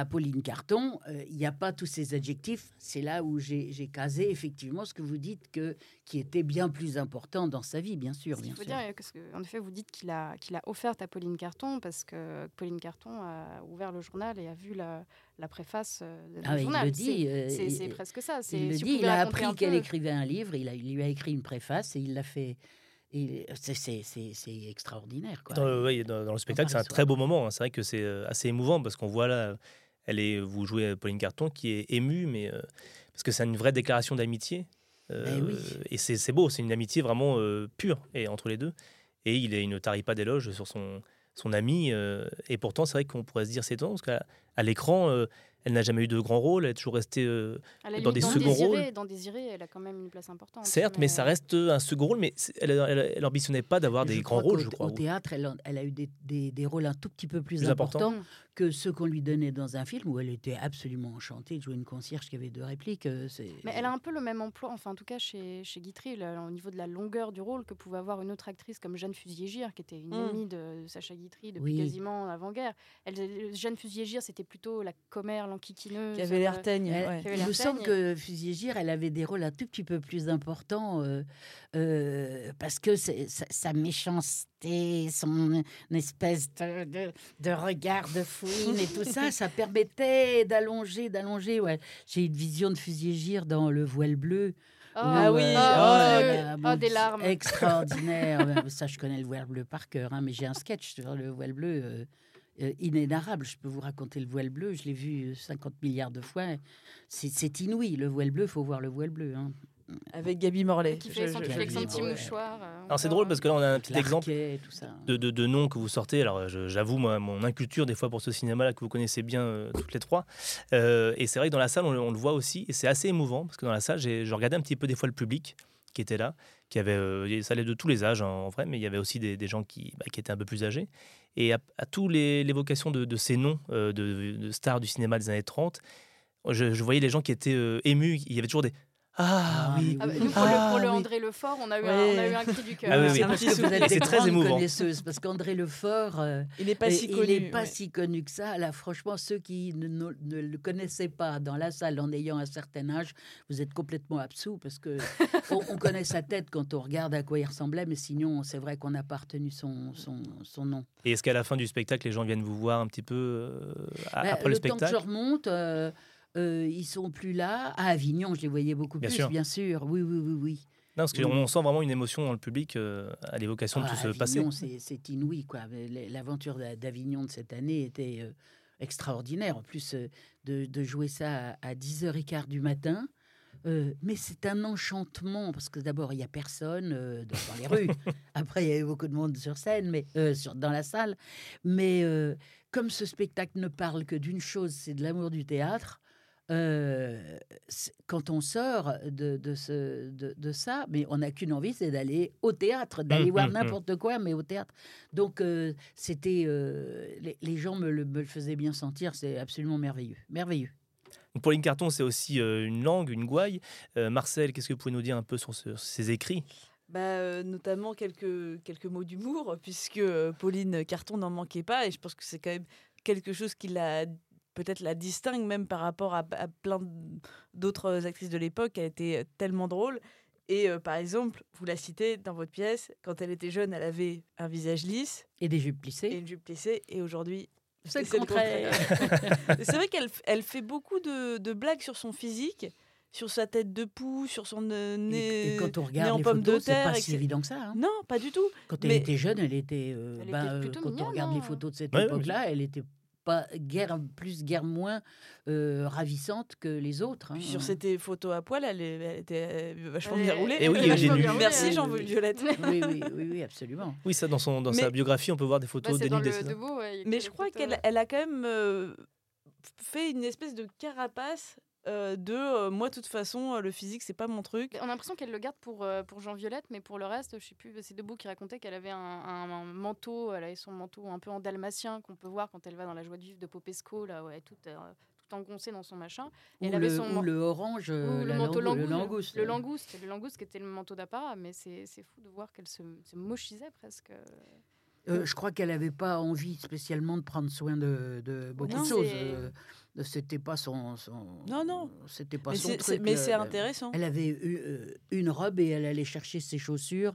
à Pauline Carton, euh, il n'y a pas tous ces adjectifs. C'est là où j'ai casé effectivement ce que vous dites que qui était bien plus important dans sa vie, bien sûr. Bien sûr. Dire, que, en effet, vous dites qu'il a, qu'il a offert à Pauline Carton parce que Pauline Carton a ouvert le journal et a vu la, la préface euh, du ah, journal. Il le dit. Euh, c'est presque ça. Il le dit. Il a appris qu'elle écrivait un livre. Il, a, il lui a écrit une préface et il l'a fait. C'est extraordinaire. Quoi. Dans, dans, le spectacle, c'est un très beau moment. Hein. C'est vrai que c'est assez émouvant parce qu'on voit là elle est, vous jouez Pauline Carton qui est émue, mais euh, parce que c'est une vraie déclaration d'amitié. Euh, eh et c'est beau, c'est une amitié vraiment euh, pure et entre les deux. Et il, il ne tarit pas d'éloges sur son, son ami. et pourtant, c'est vrai qu'on pourrait se dire c'est étonnant parce qu'à l'écran, elle n'a jamais eu de grand rôle, elle est toujours restée euh, dans limite, des dans seconds Désiré, rôles. Dans Désiré, elle a quand même une place importante. Certes, mais ça reste un second rôle, mais elle, elle, elle ambitionnait pas d'avoir des grands rôles, je crois. Au théâtre, elle, a eu des, des- des rôles un tout petit peu plus, Plus importants. que ceux qu'on lui donnait dans un film où elle était absolument enchantée de jouer une concierge qui avait deux répliques. euh, Mais elle a un peu le même emploi, enfin en tout cas chez, chez Guitry, là, au niveau de la longueur du rôle que pouvait avoir une autre actrice comme Jeanne Fusilier-Gire, qui était une Mm. amie de, de Sacha Guitry depuis Oui. quasiment l'avant-guerre. Elle, Jeanne Fusilier-Gire, c'était plutôt la commère, l'enquiquineuse. Qui avait l'air euh, teigne, Elle- ouais. avait Il me semble que Fusier-Gire, elle avait des rôles un tout petit peu plus importants euh, euh, parce que sa, sa méchanceté, son espèce de, de- de regard de fouine et tout ça, (laughs) ça permettait d'allonger, d'allonger. Ouais. J'ai une vision de Fusier-Gire dans Le Voile Bleu. Ah oui, euh, oh, là, Oh, mon des larmes. Extraordinaire. Ça, je connais Le Voile Bleu par cœur, hein, mais j'ai un sketch sur Le Voile Bleu. Euh, euh, inénarrable, je peux vous raconter le voile bleu, je l'ai vu euh, 50 milliards de fois. C'est inouï, le voile bleu, faut voir le voile bleu. hein. Avec Gabi Morlet. Qui fait son, je- qui je- fait avec son je- petit ouais. mouchoir. euh, Alors c'est drôle parce que là on a un petit exemple de, de, de noms que vous sortez. Alors j'avoue moi mon inculture des fois pour ce cinéma-là que vous connaissez bien euh, toutes les trois. Euh, et c'est vrai que dans la salle on, le- on le voit aussi et c'est assez émouvant parce que dans la salle j'ai- je regardais un petit peu des fois le public qui était là, qui euh, ça allait de tous les âges en, en vrai, mais il y avait aussi des, gens qui, bah, qui étaient un peu plus âgés. Et à, à tous les l'évocation de, ces noms euh, de, de stars du cinéma des années 30, je, je voyais les gens qui étaient euh, émus. Il y avait toujours des ah, oui, Ah bah, nous, pour, le, pour le oui. André Lefort, on a eu, un, on a eu un cri du cœur. Ah oui, oui. C'est parce que vous êtes des très émouvant. connaisseuses, parce qu'André Lefort, euh, Il n'est pas si il connu. n'est pas ouais. si connu que ça. Là, franchement, ceux qui ne, ne- ne le connaissaient pas dans la salle en ayant un certain âge, vous êtes complètement absous, parce que (laughs) on, on connaît sa tête quand on regarde à quoi il ressemblait, mais sinon, c'est vrai qu'on n'a pas retenu son, son, son nom. Et est-ce qu'à la fin du spectacle, les gens viennent vous voir un petit peu euh, a- Bah, après le, temps que spectacle? je remonte, euh, euh, ils sont plus là. À Avignon, je les voyais beaucoup Bien plus, sûr. bien sûr. Oui, oui, oui, oui. Non, parce Oui. qu'on sent vraiment une émotion dans le public euh, à l'évocation de Ah, tout ce passé. Avignon, c'est- c'est inouï, quoi. L'aventure d'A- d'Avignon de cette année était euh, extraordinaire. En plus, euh, de, de jouer ça à, à 10h15 du matin. Euh, mais c'est un enchantement parce que d'abord il y a personne euh, dans les rues. (laughs) Après il y avait beaucoup de monde sur scène, mais euh, sur, dans la salle. Mais comme ce spectacle ne parle que d'une chose, c'est de l'amour du théâtre. Euh, quand on sort de, de, ce, de, de ça, mais on n'a qu'une envie, c'est d'aller au théâtre, d'aller Hum, voir hum, hum. n'importe quoi, mais au théâtre. Donc euh, c'était, euh, les, les gens me le, me le faisaient bien sentir, c'est absolument merveilleux, merveilleux. Donc, Pauline Carton, c'est aussi euh, une langue, une gouaille. Euh, Marcel, qu'est-ce que vous pouvez nous dire un peu sur, ce- sur ces écrits? Bah, euh, notamment quelques, quelques mots d'humour, puisque Pauline Carton n'en manquait pas, et je pense que c'est quand même quelque chose qui la peut-être la distingue même par rapport à, à plein d'autres actrices de l'époque. Elle était tellement drôle. Et euh, par exemple, vous la citez dans votre pièce, quand elle était jeune, elle avait un visage lisse. Et des jupes plissées. Et une jupe plissée. Et aujourd'hui, C'est le contraire. (laughs) c'est vrai qu'elle elle fait beaucoup de, de blagues sur son physique, sur sa tête de poux, sur son euh, nez, Et quand on regarde en les pomme photos, de c'est terre. pas et si évident que ça. hein. Non, pas du tout. Quand elle Mais- était jeune, elle était. euh, Elle ben, était euh, plutôt quand mignonne, on regarde les hein. photos de cette ouais, époque-là, elle était pas guère plus, guère moins euh, ravissante que les autres. hein. Puis sur ces photos à poil, elle, est- elle était vachement Elle bien roulée. Et oui, (laughs) roulée, Merci. Jean-Violette. Oui, oui, oui, oui, absolument. Oui, ça, dans, son, dans Mais- sa biographie, on peut voir des Bah, photos dans dénudées. ouais, Mais je crois qu'elle elle a quand même euh, fait une espèce de carapace euh, de euh, moi, de toute façon, euh, le physique, c'est pas mon truc. On a l'impression qu'elle le garde pour, euh, pour Jean Violette, mais pour le reste, je sais plus, c'est Debout qui racontait qu'elle avait un, un- un manteau, elle avait son manteau un peu en dalmatien qu'on peut voir quand elle va dans la joie de vivre de Popesco, là, ouais, toute, euh, tout engoncée dans son machin. Et Ou elle avait le, son ou man- le orange, ou la le manteau langou- le langouste. langouste. Le langouste, le langouste qui était le manteau d'apparat, mais c'est c'est fou de voir qu'elle se, se mochisait presque. Euh, je crois qu'elle n'avait pas envie spécialement de prendre soin de, de beaucoup Non, de choses. C'était pas son, son- Non, non. C'était pas Mais son truc. mais euh, c'est intéressant. Elle avait eu euh, une robe et elle allait chercher ses chaussures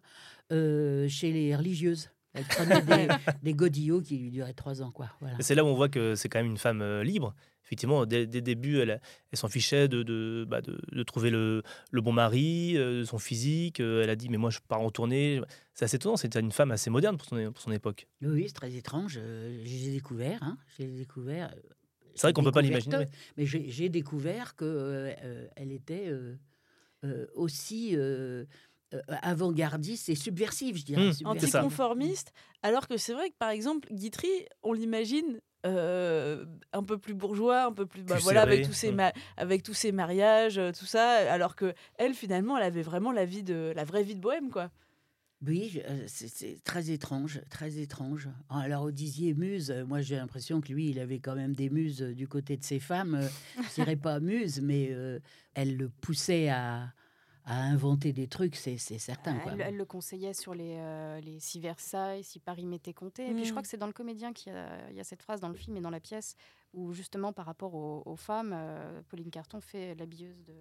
euh, chez les religieuses. Elle prenait des, (laughs) des godillots qui lui duraient trois ans, quoi. Voilà. C'est là où on voit que c'est quand même une femme euh, libre. Effectivement, dès, dès le début, elle, elle s'en fichait de, de, bah, de, de trouver le, le bon mari, euh, son physique. Euh, elle a dit, mais moi, je pars en tournée. C'est assez étonnant, c'était une femme assez moderne pour son, pour son époque. Oui, c'est très étrange. j'ai découvert, hein, j'ai découvert. C'est vrai qu'on peut pas l'imaginer, Mais j'ai découvert que euh, elle était euh, euh, aussi avant-gardiste et subversive, je dirais. Mmh. Anticonformiste, alors que c'est vrai que par exemple, Guitry, on l'imagine euh, un peu plus bourgeois, un peu plus, bah, Plus voilà, avec tous ces mm. ma- avec tous ces mariages, tout ça, alors que elle finalement, elle avait vraiment la vie de la vraie vie de bohème, quoi. Oui, euh, c'est très étrange, très étrange. Alors, au disiez muse, euh, moi j'ai l'impression que lui, il avait quand même des muses euh, du côté de ses femmes. Je dirais pas (laughs) muse, mais euh, elle le poussait à, à inventer des trucs, c'est certain. quoi. Elle, le conseillait sur les, euh, les si Versailles, si Paris m'était compté. Et puis je crois Mm. que c'est dans le comédien qu'il y, a- il y a cette phrase dans le film et dans la pièce où justement par rapport aux, aux femmes, euh, Pauline Carton fait l'habilleuse de,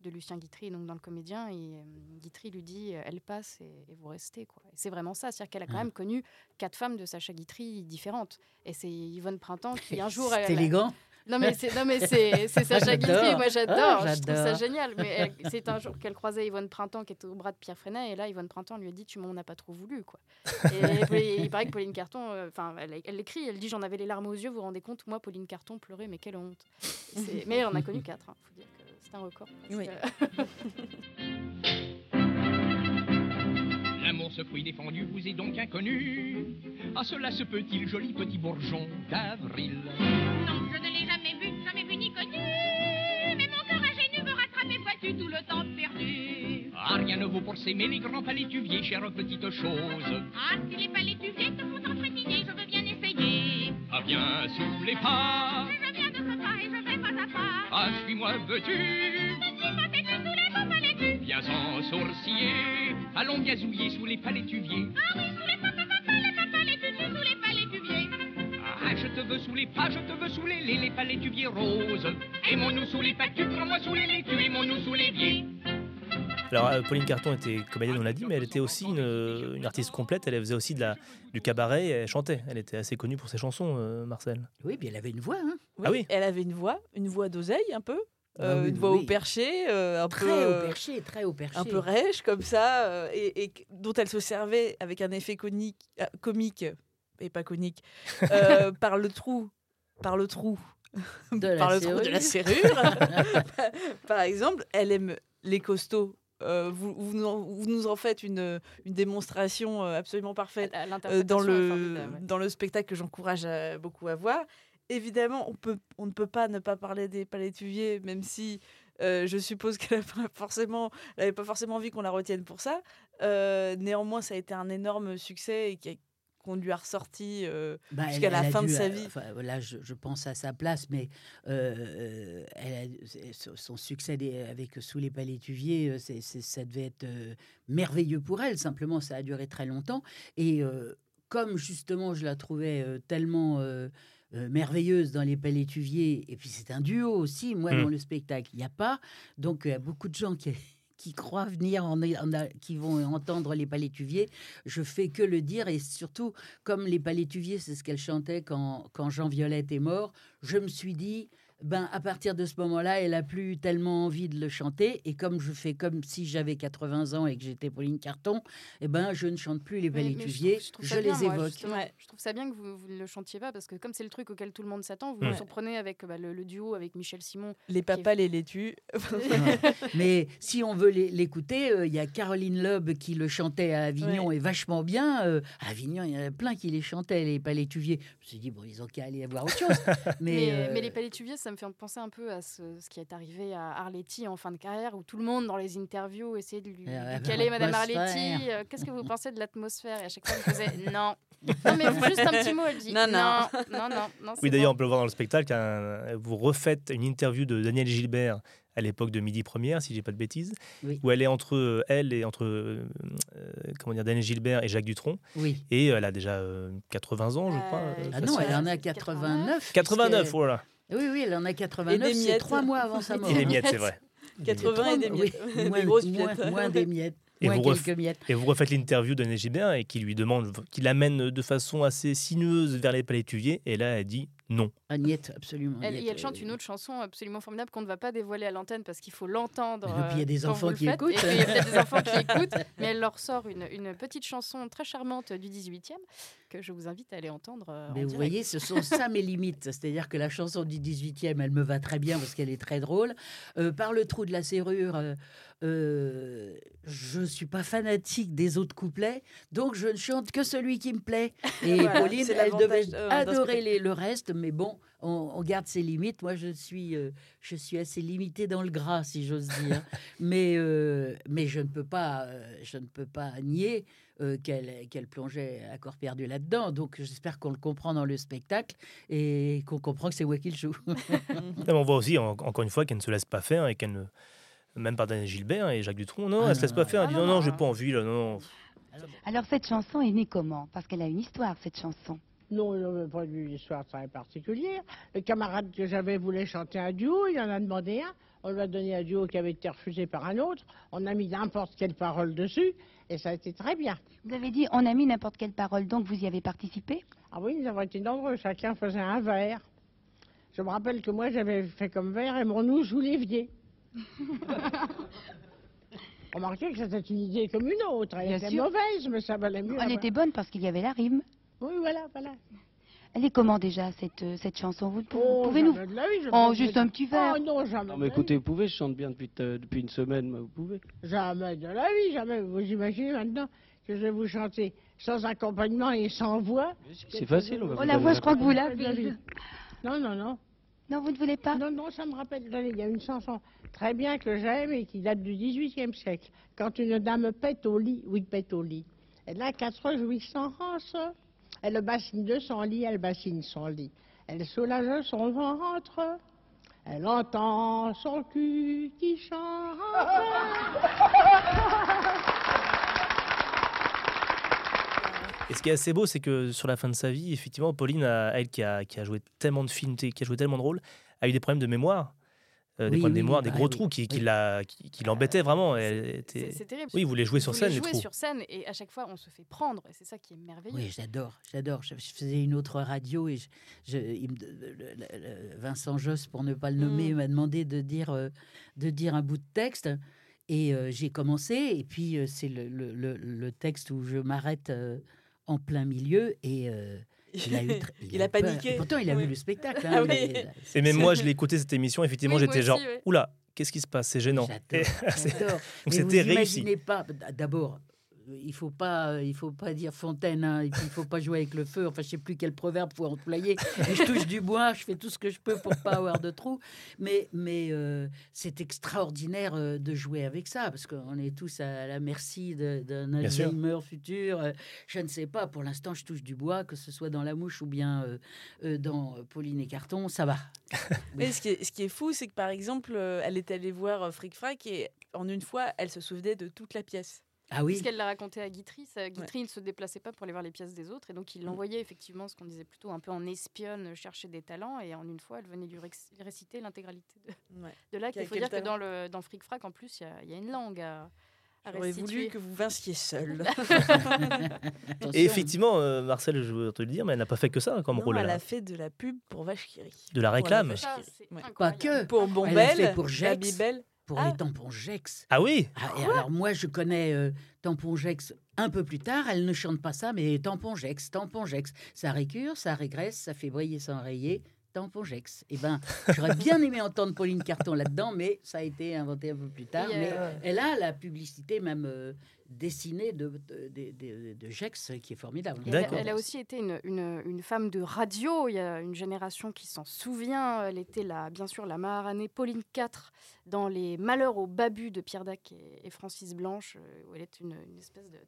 de Lucien Guitry, donc dans le comédien, et euh, Guitry lui dit euh, elle passe et, et vous restez. Quoi. C'est vraiment ça, c'est-à-dire qu'elle a quand Ah. même connu quatre femmes de Sacha Guitry différentes. Et c'est Yvonne Printemps qui (laughs) un jour... C'est elle- élégant. Non mais c'est non mais c'est (laughs) c'est Sacha Guitry, moi j'adore, Ah, je trouve ça génial. Mais elle- (laughs) c'est un jour qu'elle croisait Yvonne Printemps qui était au bras de Pierre Freinet et là Yvonne Printemps lui a dit tu m'en as pas trop voulu quoi. Et, (laughs) et il paraît que Pauline Carton, euh, enfin elle, elle l'écrit, elle dit j'en avais les larmes aux yeux, vous vous rendez compte, moi Pauline Carton pleurait mais quelle honte. C'est- Mais elle en a connu quatre, hein, faut dire que c'est un record. Oui. que- Ce fruit défendu, vous est donc inconnu. À cela se peut-il, joli petit bourgeon d'avril Non, je ne l'ai jamais vu, jamais vu ni connu. Mais mon cœur ingénu me rattrape vois-tu tout le temps perdu. Ah, rien ne vaut pour s'aimer les grands palétuviers, chère petite chose. Ah, si les palétuviers te font entraîner, je veux bien essayer. Ah, viens sous les pas. Je viens de ce pas et je vais pas à pas. Ah, suis-moi, veux-tu en sourciller. Allons gazouiller sous les palétuviers. Ah oui, sous les sous les palétuviers. Ah, je te veux sous les pas, je te veux sous les, les, les palétuviers roses. Aimons-nous sous les pâtus, prends-moi sous les laitues, aimons-nous sous les viers. Alors, euh, Pauline Carton était comédienne, on l'a dit, mais elle était aussi une, une artiste complète. Elle faisait aussi de la, du cabaret et elle chantait. Elle était assez connue pour ses chansons, euh, Marcel. Oui, puis elle avait une voix. Hein. Ah oui Elle avait une voix, une voix d'oseille un peu. Euh, Ah oui, une voix oui. au perché, euh, un Très peu au euh, perché, très au perché. un peu rêche comme ça, euh, et, et dont elle se servait avec un effet conique, euh, comique et pas conique euh, (laughs) par le trou, par le trou, De la par le trou de la serrure. (laughs) (laughs) par exemple, elle aime les costauds. Euh, vous, vous, nous en, vous nous en faites une, une démonstration euh, absolument parfaite euh, dans, le, dans spectacle que j'encourage beaucoup à voir. Évidemment, on, peut, on ne peut pas ne pas parler des palétuviers, même si euh, je suppose (laughs) qu'elle n'avait pas forcément, elle avait pas forcément envie qu'on la retienne pour ça. Euh, néanmoins, ça a été un énorme succès et qu'on lui a ressorti euh, Bah, jusqu'à la fin de sa vie. enfin, là, je, je pense à sa place, mais elle a- c'est- son- succès avec Sous les palétuviers, c'est, c'est- ça devait être merveilleux pour elle. Simplement, ça a duré très longtemps. Et comme justement, je la trouvais tellement euh, merveilleuse dans les palétuviers, et puis c'est un duo aussi, moi, Mm. dans le spectacle, il n'y a pas. Donc, il y a beaucoup de gens qui (laughs) qui croient venir, en, en qui vont entendre les palétuviers. Je fais que le dire et surtout, comme les palétuviers, c'est ce qu'elle chantait quand, quand Jean Violette est mort, je me suis dit, ben, à partir de ce moment-là, elle a plus tellement envie de le chanter. Et comme je fais comme si j'avais 80 ans et que j'étais Pauline Carton, eh ben, je ne chante plus les je palétuviers, trouve- je, trouve ça bien, les moi, évoque. Je trouve ça bien que vous, vous ne le chantiez pas parce que comme c'est le truc auquel tout le monde s'attend, vous Ouais. nous surprenez avec bah, le, le duo avec Michel Simon. Les papas, les laitues. (laughs) Ouais. Mais si on veut l'é- l'écouter, euh, il y a Caroline Loeb qui le chantait à Avignon et vachement bien. Euh, à Avignon, il y en a plein qui les chantaient, les palétuviers. Je me suis dit, bon, ils ont qu'à aller voir autre chose. (laughs) Mais, Mais, euh, mais les palétuviers, ça me fait penser un peu à ce, ce qui est arrivé à Arletty en fin de carrière, où tout le monde dans les interviews essayait de lui, Euh, lui caler Madame. Arletty. euh, Qu'est-ce que vous (laughs) pensez de l'atmosphère? Et à chaque fois, elle faisait (laughs) non. Non, mais juste un petit mot, elle dit Non, non, non. non, non. non, c'est Oui, d'ailleurs, bon. on peut le voir dans le spectacle. un- vous refaites une interview de Daniel Gilbert à l'époque de Midi Première, si j'ai pas de bêtises, Oui. où elle est entre euh, elle et entre euh, euh, comment dire Daniel Gilbert et Jacques Dutronc. Oui. Et elle a déjà euh, 80 ans, je crois. euh, Ah non, elle en a 89. 89, puisque- voilà. Oui, oui, elle en a 89. C'est miettes. trois mois avant sa mort. Et les miettes, c'est vrai. (laughs) 80 et des Oui, miettes. Des moins, grosses moins- miettes. moins des miettes. Et moins vous, quelques ref- miettes. et vous refaites l'interview de Daniel Gilbert et qui lui demande, qui l'amène de façon assez sinueuse vers les palétuviers. Et là, elle dit non. Agnette, absolument. Elle, et Agnette, elle chante euh, une autre chanson absolument formidable qu'on ne va pas dévoiler à l'antenne parce qu'il faut l'entendre. Et puis, il y a des euh, quand enfants vous le qui faites. écoutent. Et puis, il y a peut-être des enfants qui (laughs) écoutent, mais elle leur sort une, une petite chanson très charmante du 18e. Que je vous invite à aller entendre. euh, en Mais vous direct. voyez, ce sont ça mes limites. (laughs) C'est-à-dire que la chanson du 18e, elle me va très bien parce qu'elle est très drôle. Euh, par le trou de la serrure, euh, euh, je ne suis pas fanatique des autres couplets, donc je ne chante que celui qui me plaît. Et (laughs) Voilà, Pauline, elle devait adorer les- le reste, mais bon, on, on garde ses limites. Moi, je suis, je suis assez limitée dans le gras, si j'ose dire. (laughs) mais, mais je ne peux pas, je ne peux pas nier euh, qu'elle qu'elle plongeait à corps perdu là-dedans. Donc, j'espère qu'on le comprend dans le spectacle et qu'on comprend que c'est moi qui le joue. (laughs) Non, on voit aussi, en- encore une fois, qu'elle ne se laisse pas faire et qu'elle ne. Même par Daniel Gilbert et Jacques Dutronc, non, Ah elle se non, laisse pas non, faire. Elle ah dit non, non, non, non, j'ai hein. pas envie, là, non. non. Alors cette chanson est née comment? Parce qu'elle a une histoire, cette chanson. Non, il n'avait pas une histoire très particulière. Le camarade que j'avais voulait chanter un duo, il en a demandé un. On lui a donné un duo qui avait été refusé par un autre. On a mis n'importe quelle parole dessus et ça a été très bien. Vous avez dit on a mis n'importe quelle parole, donc vous y avez participé Ah oui, nous avons été nombreux. Chacun faisait un vers. Je me rappelle que moi, j'avais fait comme vers et mon nous joue l'évier. Remarquez que c'était une idée comme une autre. Elle Bien était sûr. mauvaise, mais ça valait mieux. Elle avoir- était bonne parce qu'il y avait la rime. Oui, voilà, voilà. Elle est comment déjà cette, euh, cette chanson? Vous, vous Oh, pouvez nous jamais de la vie, je Oh, juste un petit vers. Oh non, jamais. Non, de mais la écoutez, vie. vous pouvez, je chante bien depuis, euh, depuis une semaine, mais vous pouvez. Jamais de la vie, jamais. Vous imaginez maintenant que je vais vous chanter sans accompagnement et sans voix C'est facile, on va Oh, la voix, je crois que vous l'avez. Non, non, non. Non, vous ne voulez pas? Non, non, ça me rappelle. Il y a une chanson très bien que j'aime et qui date du XVIIIe siècle. Quand une dame pète au lit, oui, pète au lit. Elle a quatre jouissances. Elle bassine de son lit, elle bassine son lit. Elle soulage son ventre. Elle entend son cul qui chante. Et ce qui est assez beau, c'est que sur la fin de sa vie, effectivement, Pauline, elle qui a, qui a joué tellement de films, qui a joué tellement de rôles, a eu des problèmes de mémoire. Euh, des Oui, problèmes de oui, mémoire, oui, des bah gros oui, trous qui, qui oui. la- qui- qui l'embêtaient vraiment. Était... C'est terrible. Oui, vous voulez jouer sur scène, les jouer trous. sur scène et à chaque fois on se fait prendre et c'est ça qui est merveilleux. Oui, j'adore, j'adore. Je, je faisais une autre radio et je, je- il me- le- le- le- Vincent Josse, pour ne pas le nommer, Mm. m'a demandé de dire, euh, de dire un bout de texte. Et euh, j'ai commencé, et puis euh, c'est le, le- le- le texte où je m'arrête euh, en plein milieu, et euh, il a eu tr- Il a paniqué. Pourtant, il a Oui. vu le spectacle. Ah hein, oui. mais, euh, Et même moi, je l'ai écouté cette émission, effectivement, Oui, j'étais genre, oula, qu'est-ce qui se passe? C'est gênant. J'adore. (laughs) Donc Mais c'était vous réussi. imaginez pas, d'abord, il faut pas, il faut pas dire fontaine, hein, et puis il faut pas jouer avec le feu. Enfin, je sais plus quel proverbe faut employer. Mais je touche du bois, je fais tout ce que je peux pour pas avoir de trous. Mais, mais euh, c'est extraordinaire euh, de jouer avec ça, parce qu'on est tous à la merci d'un. Alzheimer futur. Je ne sais pas. Pour l'instant, je touche du bois, que ce soit dans la mouche ou bien euh, euh, dans Pauline et Carton, ça va. (laughs) Mais ce qui est, ce qui est fou, c'est que par exemple, elle est allée voir euh, Fric Frac et en une fois, elle se souvenait de toute la pièce. Ah Parce qu'elle l'a raconté à Guitry, ça- Guitry ne se déplaçait pas pour aller voir les pièces des autres et donc il l'envoyait effectivement, ce qu'on disait plutôt un peu en espionne, euh, chercher des talents et en une fois, elle venait lui réciter l'intégralité de, Ouais. de l'acte. Il faut dire que dans, le, dans Fric Frac, en plus, il y a- il y, a une langue à, à J'aurais voulu que vous vinciez seul. (laughs) Et effectivement, euh, Marcel, je veux te le dire, mais elle n'a pas fait que ça comme Non, rôle. elle elle a- a fait de la pub pour Vache qui rit. De la réclame. C'est Ouais. Pas que. Pour Bombelle, pour Gex, Babybel. Pour Ah. les tampons Gex. Ah oui Ah, et alors moi, je connais euh, Tampon Gex un peu plus tard. Elle ne chante pas ça, mais Tampon Gex, Tampon Gex. Ça récure, ça régresse, ça fait briller sans rayer. Tampon Gex. Eh ben, j'aurais (laughs) bien aimé entendre Pauline Carton là-dedans, mais ça a été inventé un peu plus tard. Mais elle a la publicité même euh, dessinée de, de, de- de- de Gex qui est formidable. Elle, elle a aussi été une, une- une femme de radio. Il y a une génération qui s'en souvient. Elle était la, bien sûr la Maharanée Pauline IV dans Les Malheurs au Babu de Pierre Dac et, et Francis Blanche, euh, où elle est une, une espèce de,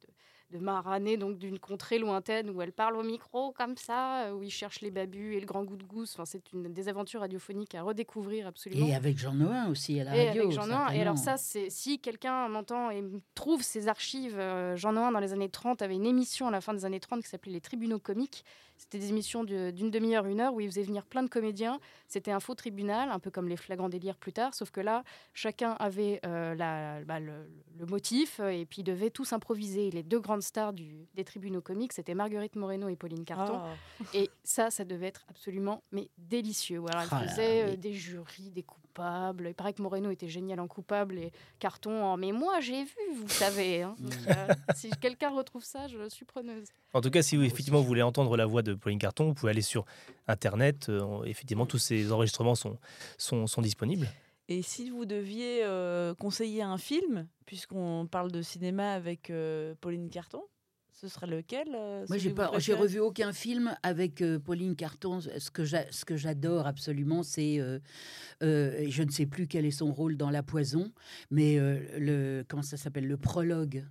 de, Maharanée, donc d'une contrée lointaine, où elle parle au micro comme ça, euh, où il cherche les babus et le grand goût de gousse. Enfin, c'est une des aventures radiophoniques à redécouvrir absolument. Et avec Jean Noin aussi à la Et radio. avec Jean Noin. Et alors ça, c'est si quelqu'un m'entend et trouve ces archives, euh, Jean Noin dans les années 30 avait une émission à la fin des années 30 qui s'appelait Les Tribunaux comiques. C'était des émissions d'une demi-heure, une heure, où il faisait venir plein de comédiens. C'était un faux tribunal, un peu comme les flagrants délires plus tard, sauf que là, chacun avait euh, la- bah, le, le motif et puis ils devaient tous improviser. Les deux grandes grandes stars du, des tribunaux comiques, c'était Marguerite Moreno et Pauline Carton. Ah. Et ça, ça devait être absolument mais délicieux. Alors, elle Ah là faisait euh, mais- des jurys, des coupables. Il paraît que Moreno était génial en coupable et Carton en mais moi j'ai vu, vous savez. hein. Donc, euh, si quelqu'un retrouve ça, je suis preneuse. En tout cas, si vous, effectivement vous voulez entendre la voix de Pauline Carton, vous pouvez aller sur Internet. Euh, effectivement, tous ces enregistrements sont, sont, sont disponibles. Et si vous deviez euh, conseiller un film, puisqu'on parle de cinéma avec euh, Pauline Carton, ce serait lequel euh, Moi, j'ai pas, j'ai revu aucun film avec Pauline Carton. Ce que j'a- ce que j'adore absolument, c'est, je ne sais plus quel est son rôle dans La Poison, mais le comment ça s'appelle, le prologue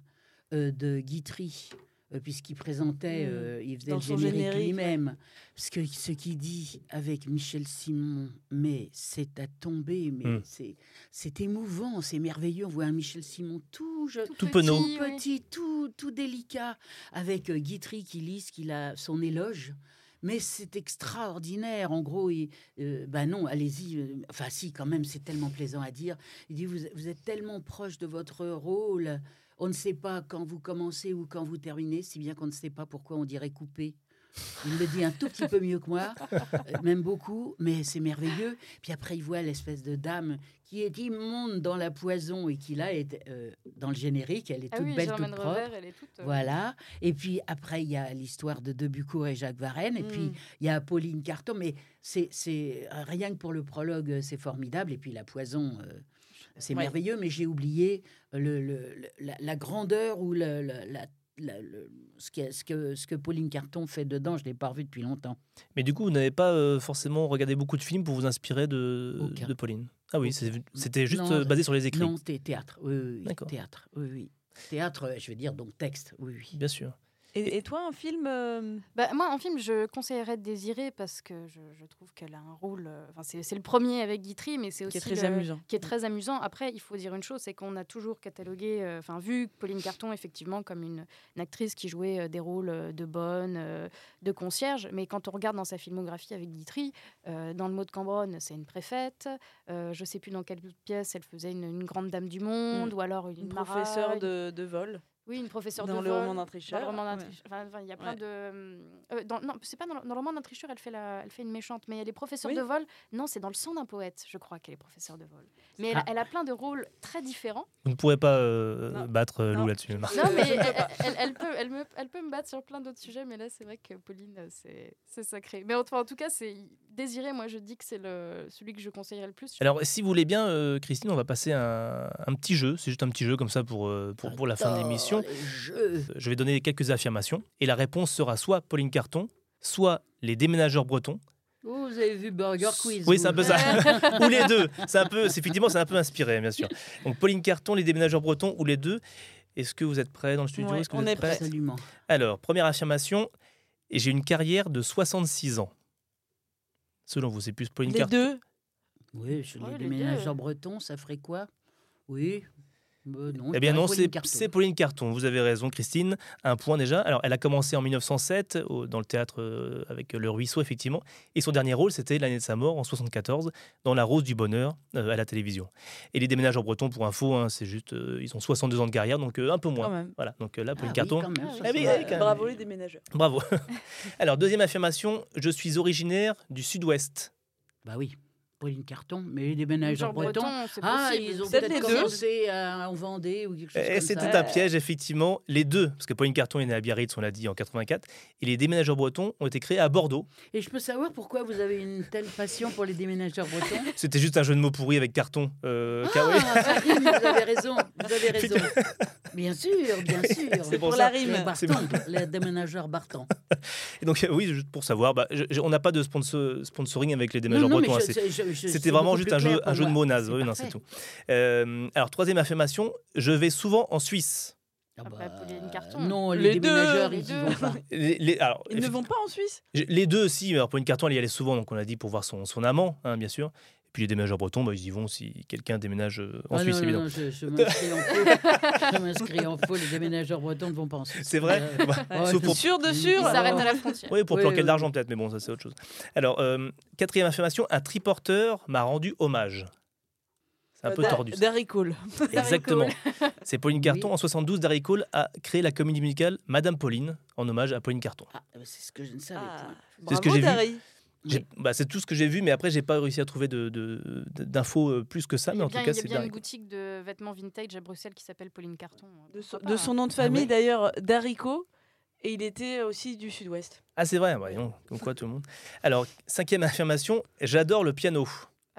de Guitry. Euh, Puisqu'il présentait, Mm. euh, il faisait Dans le générique, générique, lui-même. Parce que ce qu'il dit avec Michel Simon, mais c'est à tomber, mais Mm. c'est c'est émouvant, c'est merveilleux. On voit un Michel Simon tout Tout penaud. tout petit, tout, tout délicat, avec euh, Guitry qui lit ce qu'il a son éloge. Mais c'est extraordinaire. En gros, il, euh, bah non, allez-y. enfin, si, quand même, c'est tellement plaisant à dire. Il dit vous, vous êtes tellement proche de votre rôle. On ne sait pas quand vous commencez ou quand vous terminez, si bien qu'on ne sait pas pourquoi on dirait coupé. Il le dit un tout petit peu mieux que moi, euh, même beaucoup, mais c'est merveilleux. Puis après, il voit l'espèce de dame qui est immonde dans la poison et qui là est euh, dans le générique. Elle est Ah toute oui, belle, toute propre. Revers, elle est toute, euh, Voilà. Et puis après, il y a l'histoire de Debucourt et Jacques Varenne. Et puis Mm. il y a Pauline Carton. Mais c'est c'est- rien que pour le prologue, c'est formidable. Et puis la poison. euh, c'est Ouais. merveilleux, mais j'ai oublié le, la, la grandeur ou le, le- la- la- le- ce, que, ce, que, ce que Pauline Carton fait dedans. Je ne l'ai pas revu depuis longtemps. Mais du coup, vous n'avez pas euh, forcément regardé beaucoup de films pour vous inspirer de, de Pauline? Ah oui, c'était juste Non, euh, basé sur les écrits. Non, c'était théâtre. Oui, théâtre. Oui, oui. Théâtre, euh, je veux dire, donc texte. Oui, oui. Bien sûr. Et, et toi, un film euh, Bah, moi, en film, je conseillerais Désirée parce que je, je trouve qu'elle a un rôle. euh, Enfin, c'est c'est le premier avec Guitry, mais c'est Qui aussi est très le- amusant. Qui est très amusant. Après, il faut dire une chose, c'est qu'on a toujours catalogué, euh, enfin vu Pauline Carton effectivement comme une, une actrice qui jouait des rôles de bonne, de concierge. Mais quand on regarde dans sa filmographie avec Guitry, dans Le Mot de Cambronne, c'est une préfète. Je sais plus dans quelle pièce elle faisait une, une grande dame du monde Mm. ou alors une, une professeure de vol Oui, une professeure Dans de le vol, roman d'un tricheur, Dans le roman d'un ouais. tricheur. Enfin, enfin, il y a plein Ouais. de. euh, dans, non, c'est pas dans le, dans le roman d'un tricheur, elle fait, la, elle fait une méchante, mais elle est professeure Oui. de vol. Non, c'est dans le sang d'un poète, je crois qu'elle est professeure de vol. Mais elle, Ah. a- elle a plein de rôles très différents. Vous ne pourrez pas euh, battre euh, Lou là-dessus. Non, mais (laughs) elle, elle- elle peut, elle, me, elle peut me battre sur plein d'autres sujets, mais là, c'est vrai que Pauline, c'est c'est sacré. Mais enfin, en tout cas, c'est désiré. Moi, je dis que c'est le, celui que je conseillerais le plus. Alors, si vous voulez bien, euh, Christine, on va passer un, un petit jeu. C'est juste un petit jeu comme ça pour, euh, pour, pour la fin de l'émission. Les jeux. Je vais donner quelques affirmations et la réponse sera soit Pauline Carton, soit les déménageurs bretons. Oh, vous avez vu Burger Quiz Oui, c'est un peu ça. (laughs) ou les deux. C'est un peu, c'est effectivement, c'est un peu inspiré, bien sûr. Donc Pauline Carton, les déménageurs bretons ou les deux. Est-ce que vous êtes prêts dans le studio? Ouais, Est-ce que on vous est êtes prêts? prêts? Absolument. Alors, première affirmation. Et j'ai une carrière de 66 ans. Selon vous, c'est plus Pauline Les Carton? deux Oui, je Ouais, les les déménageurs bretons, ça ferait quoi? Oui. Euh, non, Eh bien non, c'est Pauline Carton. Vous avez raison, Christine. Un point déjà. Alors, elle a commencé en 1907 au- dans le théâtre euh, avec Le Ruisseau, effectivement. Et son dernier rôle, c'était l'année de sa mort, en 74, dans La Rose du Bonheur, euh, à la télévision. Et les déménageurs bretons, pour info, hein, c'est juste, euh, ils ont 62 ans de carrière, donc euh, un peu moins. Voilà, donc euh, là, Pauline Ah oui, Carton. quand même, ça, oui, ça va. quand même. Bravo les déménageurs. Bravo. (laughs) Alors, deuxième affirmation, je suis originaire du sud-ouest. Bah oui. Pauline Carton, mais les déménageurs Genre bretons. breton, ah, ils ont Peut-être commencé à, en Vendée ou quelque chose Eh, comme C'était ça. un piège, effectivement. Les deux, parce que Pauline Carton est née à Biarritz, on l'a dit, en 84. Et les déménageurs bretons ont été créés à Bordeaux. Et je peux savoir pourquoi vous avez une telle passion pour les déménageurs bretons? (laughs) C'était juste un jeu de mots pourri avec carton. Euh, Ah, (laughs) rime, vous avez raison, vous avez raison. Bien sûr, bien (laughs) sûr. C'est pour ça. C'est Bartons, les déménageurs Bartons. Et donc, oui, juste pour savoir, bah, je- je- on n'a pas de sponsor- sponsoring avec les déménageurs Non, non, mais bretons. hein, C'était vraiment juste un jeu, clair pour un jeu de mots naze. C'est Oui, c'est tout. Euh, alors, troisième affirmation, je vais souvent en Suisse. Après, Pauline Carton. Non, les, Les deux, déménageurs, ils y deux. vont pas. (laughs) Les, les- alors, Ils ne vont pas en Suisse? Les deux, si. Alors, Pauline Carton, elle y allait souvent, donc on l'a dit, pour voir son, son amant, hein, bien sûr. Et puis les déménageurs bretons, bah, ils y vont si quelqu'un déménage euh, en Ah Suisse, non, évidemment. non, je, je (laughs) m'inscris en faux. je m'inscris en faux. Les déménageurs bretons ne vont pas en Suisse. C'est vrai Euh, Bah, ouais, pour- Sûr de sûr ils s'arrêtent alors. à la frontière. Oui, pour Oui, planquer oui, de l'argent peut-être, mais bon, ça c'est autre chose. Alors, euh, quatrième affirmation, un triporteur m'a rendu hommage. C'est un peu Da- tordu. Darry Cole. Exactement. C'est Pauline Carton. En 72, Darry Cole a créé la comédie musicale Madame Pauline en hommage à Pauline Carton. Ah, c'est ce que je ne savais Ah, pas. C'est ce que j'ai vu. Bah, c'est tout ce que j'ai vu, mais après, j'ai pas réussi à trouver de- de- de- d'infos euh, plus que ça. Il y Mais en bien, tout cas, il y a c'est bien une boutique de vêtements vintage à Bruxelles qui s'appelle Pauline Carton. De pas, son nom de Ah famille d'ailleurs, Darico. Et il était aussi du sud-ouest. Ah, c'est vrai, voyons, comme quoi tout le monde. Alors, cinquième affirmation, j'adore le piano.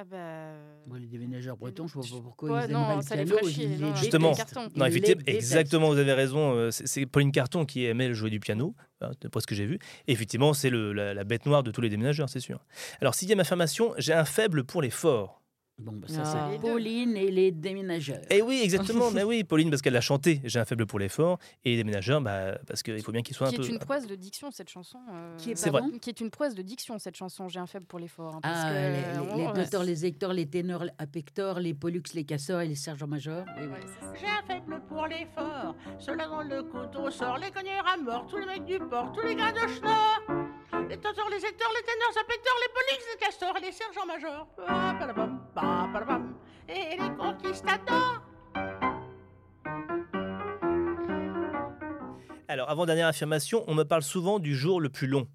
Ah bah. Moi, les déménageurs bretons, je vois pas pourquoi Ouais, ils non, aimeraient le ça les piano. chier, ils non, les Justement, non, les effectivement, exactement, vous avez raison. euh, C'est Pauline Carton qui aimait jouer du piano, hein, d'après ce que j'ai vu. Et effectivement, c'est le- la, la bête noire de tous les déménageurs, c'est sûr. Alors, sixième affirmation, j'ai un faible pour les forts. Bon, bah, ça, Ah. c'est Pauline et les déménageurs. Eh oui, exactement. (laughs) mais oui, Pauline, parce qu'elle l'a chanté, j'ai un faible pour les forts. Et les déménageurs, bah, parce qu'il faut bien qu'ils soient un Qui peu. est une prouesse de diction, cette chanson. euh, Qui est, C'est vrai. Qui est une prouesse de diction, cette chanson. J'ai un faible pour l'effort. hein, Ah, que, les, euh, les, on- les docteurs, les hectors, les ténors, les apectors, les pollux, les casseurs et les sergents-majors. Oui, oui. J'ai un faible pour les forts, ceux-là dont le couteau sort, les cogneurs à mort, tous les mecs du port, tous les gars de schnorr. Les tenteurs, les hectors, les ténors, apecteurs, les pollux, les castors et les sergents-majors. Et les conquistadors. Alors, avant dernière affirmation, on me parle souvent du jour le plus long.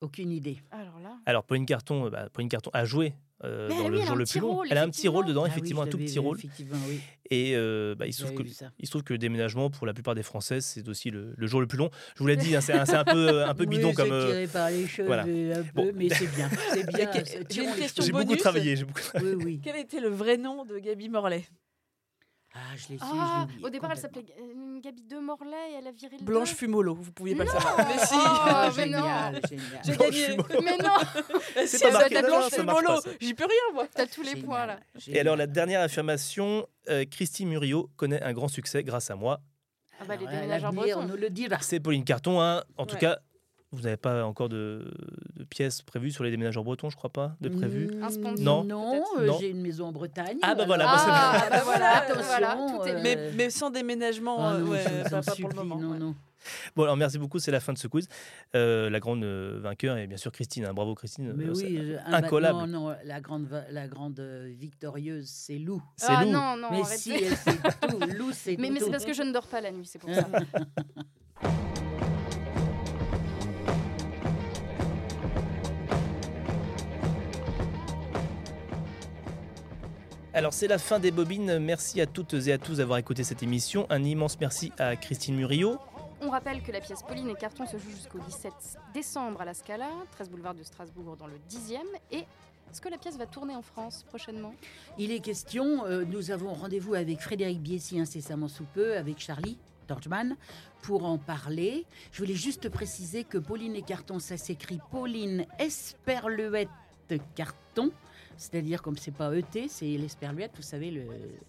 Aucune idée. Alors là. Alors, Pauline Carton, euh, bah, Pauline Carton a joué euh, dans oui, le jour un le petit plus long. rôle, elle a un petit rôle dedans, Ah effectivement, un tout petit vu, rôle. Effectivement, oui. Et euh, bah, il, se trouve J'avais que, vu ça. il se trouve que le déménagement, pour la plupart des Françaises, c'est aussi le, le jour le plus long. Je vous l'ai dit, hein, c'est un, peu, un peu (laughs) bidon Oui, comme. euh, tiré par les cheveux voilà. un peu, Bon. mais c'est bien. (laughs) Bien. J'ai beaucoup travaillé. J'ai beaucoup Oui, oui. Quel était le vrai nom de Gabi Morlaix? Ah, je l'ai su, Ah, au départ, elle s'appelait euh, Gabi de Morlaix et elle a viré le Blanche. Fumolo, vous pouviez pas le Non savoir. (laughs) Mais si Ah, Oh, mais non. génial, génial. J'ai Blanche gagné Fumolo. Mais non (laughs) Si, pas elle marqué, Blanche Fumolo. J'y peux rien, moi T'as tous les Génial, points là. Et alors, la dernière affirmation, euh, Christy Murillo connaît un grand succès grâce à moi. Ah bah les déménageurs bretons. nous le dira. C'est Pauline Carton. hein. En tout cas, vous n'avez pas encore de, de pièces prévues sur les déménageurs bretons, je crois pas, de prévues. Mm, sponsor, Non. Euh, Non. j'ai une maison en Bretagne. Ah, bah voilà, bah, c'est Ah, bah (laughs) voilà, Attention, voilà, tout est euh, mais, mais sans déménagement, ah euh, non, ouais, pas, pour le moment. non, ouais. non. Bon, alors merci beaucoup, c'est la fin de ce quiz. Euh, la grande euh, vainqueur est bien sûr Christine. hein. Bravo Christine. Mais Euh, oui, c'est incollable. Non, non, la grande, la grande victorieuse, c'est Lou. C'est Ah Lou. non, non, mais arrêtez. si, tout. Lou, c'est (laughs) Mais, mais c'est parce que je ne dors pas la nuit, c'est pour ça. (laughs) Alors c'est la fin des bobines. Merci à toutes et à tous d'avoir écouté cette émission. Un immense merci à Christine Murillo. On rappelle que la pièce Pauline et Carton se joue jusqu'au 17 décembre à la Scala, 13 boulevard de Strasbourg dans le 10e. Et est-ce que la pièce va tourner en France prochainement? Il est question, euh, nous avons rendez-vous avec Frédéric Biessy incessamment sous peu, avec Charlie Torchman, pour en parler. Je voulais juste préciser que Pauline et Carton, ça s'écrit Pauline Esperluette Carton. C'est-à-dire, comme c'est pas ET, c'est l'esperluette, vous savez, le,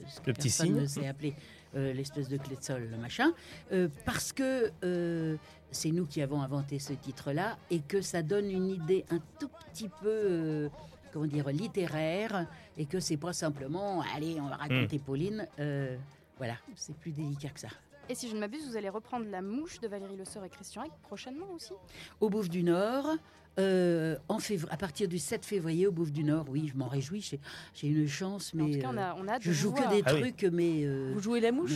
ce que Le petit personne signe. ne sait appeler euh, l'espèce de clé de sol, le machin. Euh, parce que euh, c'est nous qui avons inventé ce titre-là et que ça donne une idée un tout petit peu. euh, comment dire, littéraire, et que c'est pas simplement, allez, on va raconter Pauline. Euh, voilà, c'est plus délicat que ça. Et si je ne m'abuse, vous allez reprendre La Mouche de Valérie Le Sœur et Christian Hack prochainement aussi? Au Bouffe du Nord, euh, en février, à partir du 7 février, au Bouffe du Nord, oui, je m'en réjouis, j'ai- une chance, mais En tout cas, on euh, a, on a je joue que des Ah oui. trucs, mais euh, Vous jouez la mouche?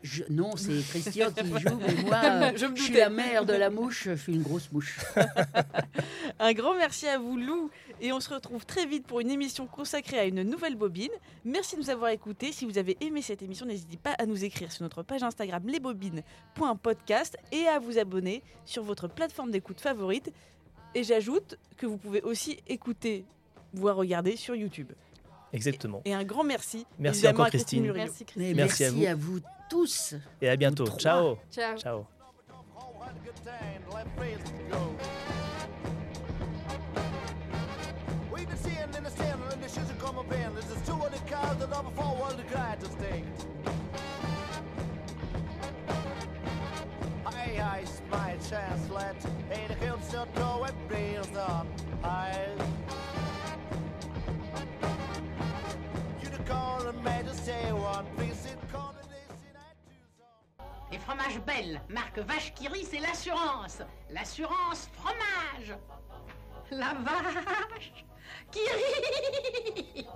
Je- non, c'est Christian qui (laughs) joue, mais moi, euh, Je me je suis la mère de la mouche, je suis une grosse mouche. (laughs) Un grand merci à vous, Lou. Et on se retrouve très vite pour une émission consacrée à une nouvelle bobine. Merci de nous avoir écoutés. Si vous avez aimé cette émission, n'hésitez pas à nous écrire sur notre page Instagram lesbobines.podcast et à vous abonner sur votre plateforme d'écoute favorite. Et j'ajoute que vous pouvez aussi écouter, voire regarder sur YouTube. Exactement. Et un grand merci. Merci encore, à Christine Christine. Merci Christine. Merci à à vous. vous tous. Et à bientôt. Ciao. Ciao. Ciao. We've been seeing in the stand and the shoes come up in. This is two of the cars that are before world the cry to stay. Les fromages Belle, marque Vache qui rit, c'est l'assurance. L'assurance fromage. La vache qui rit.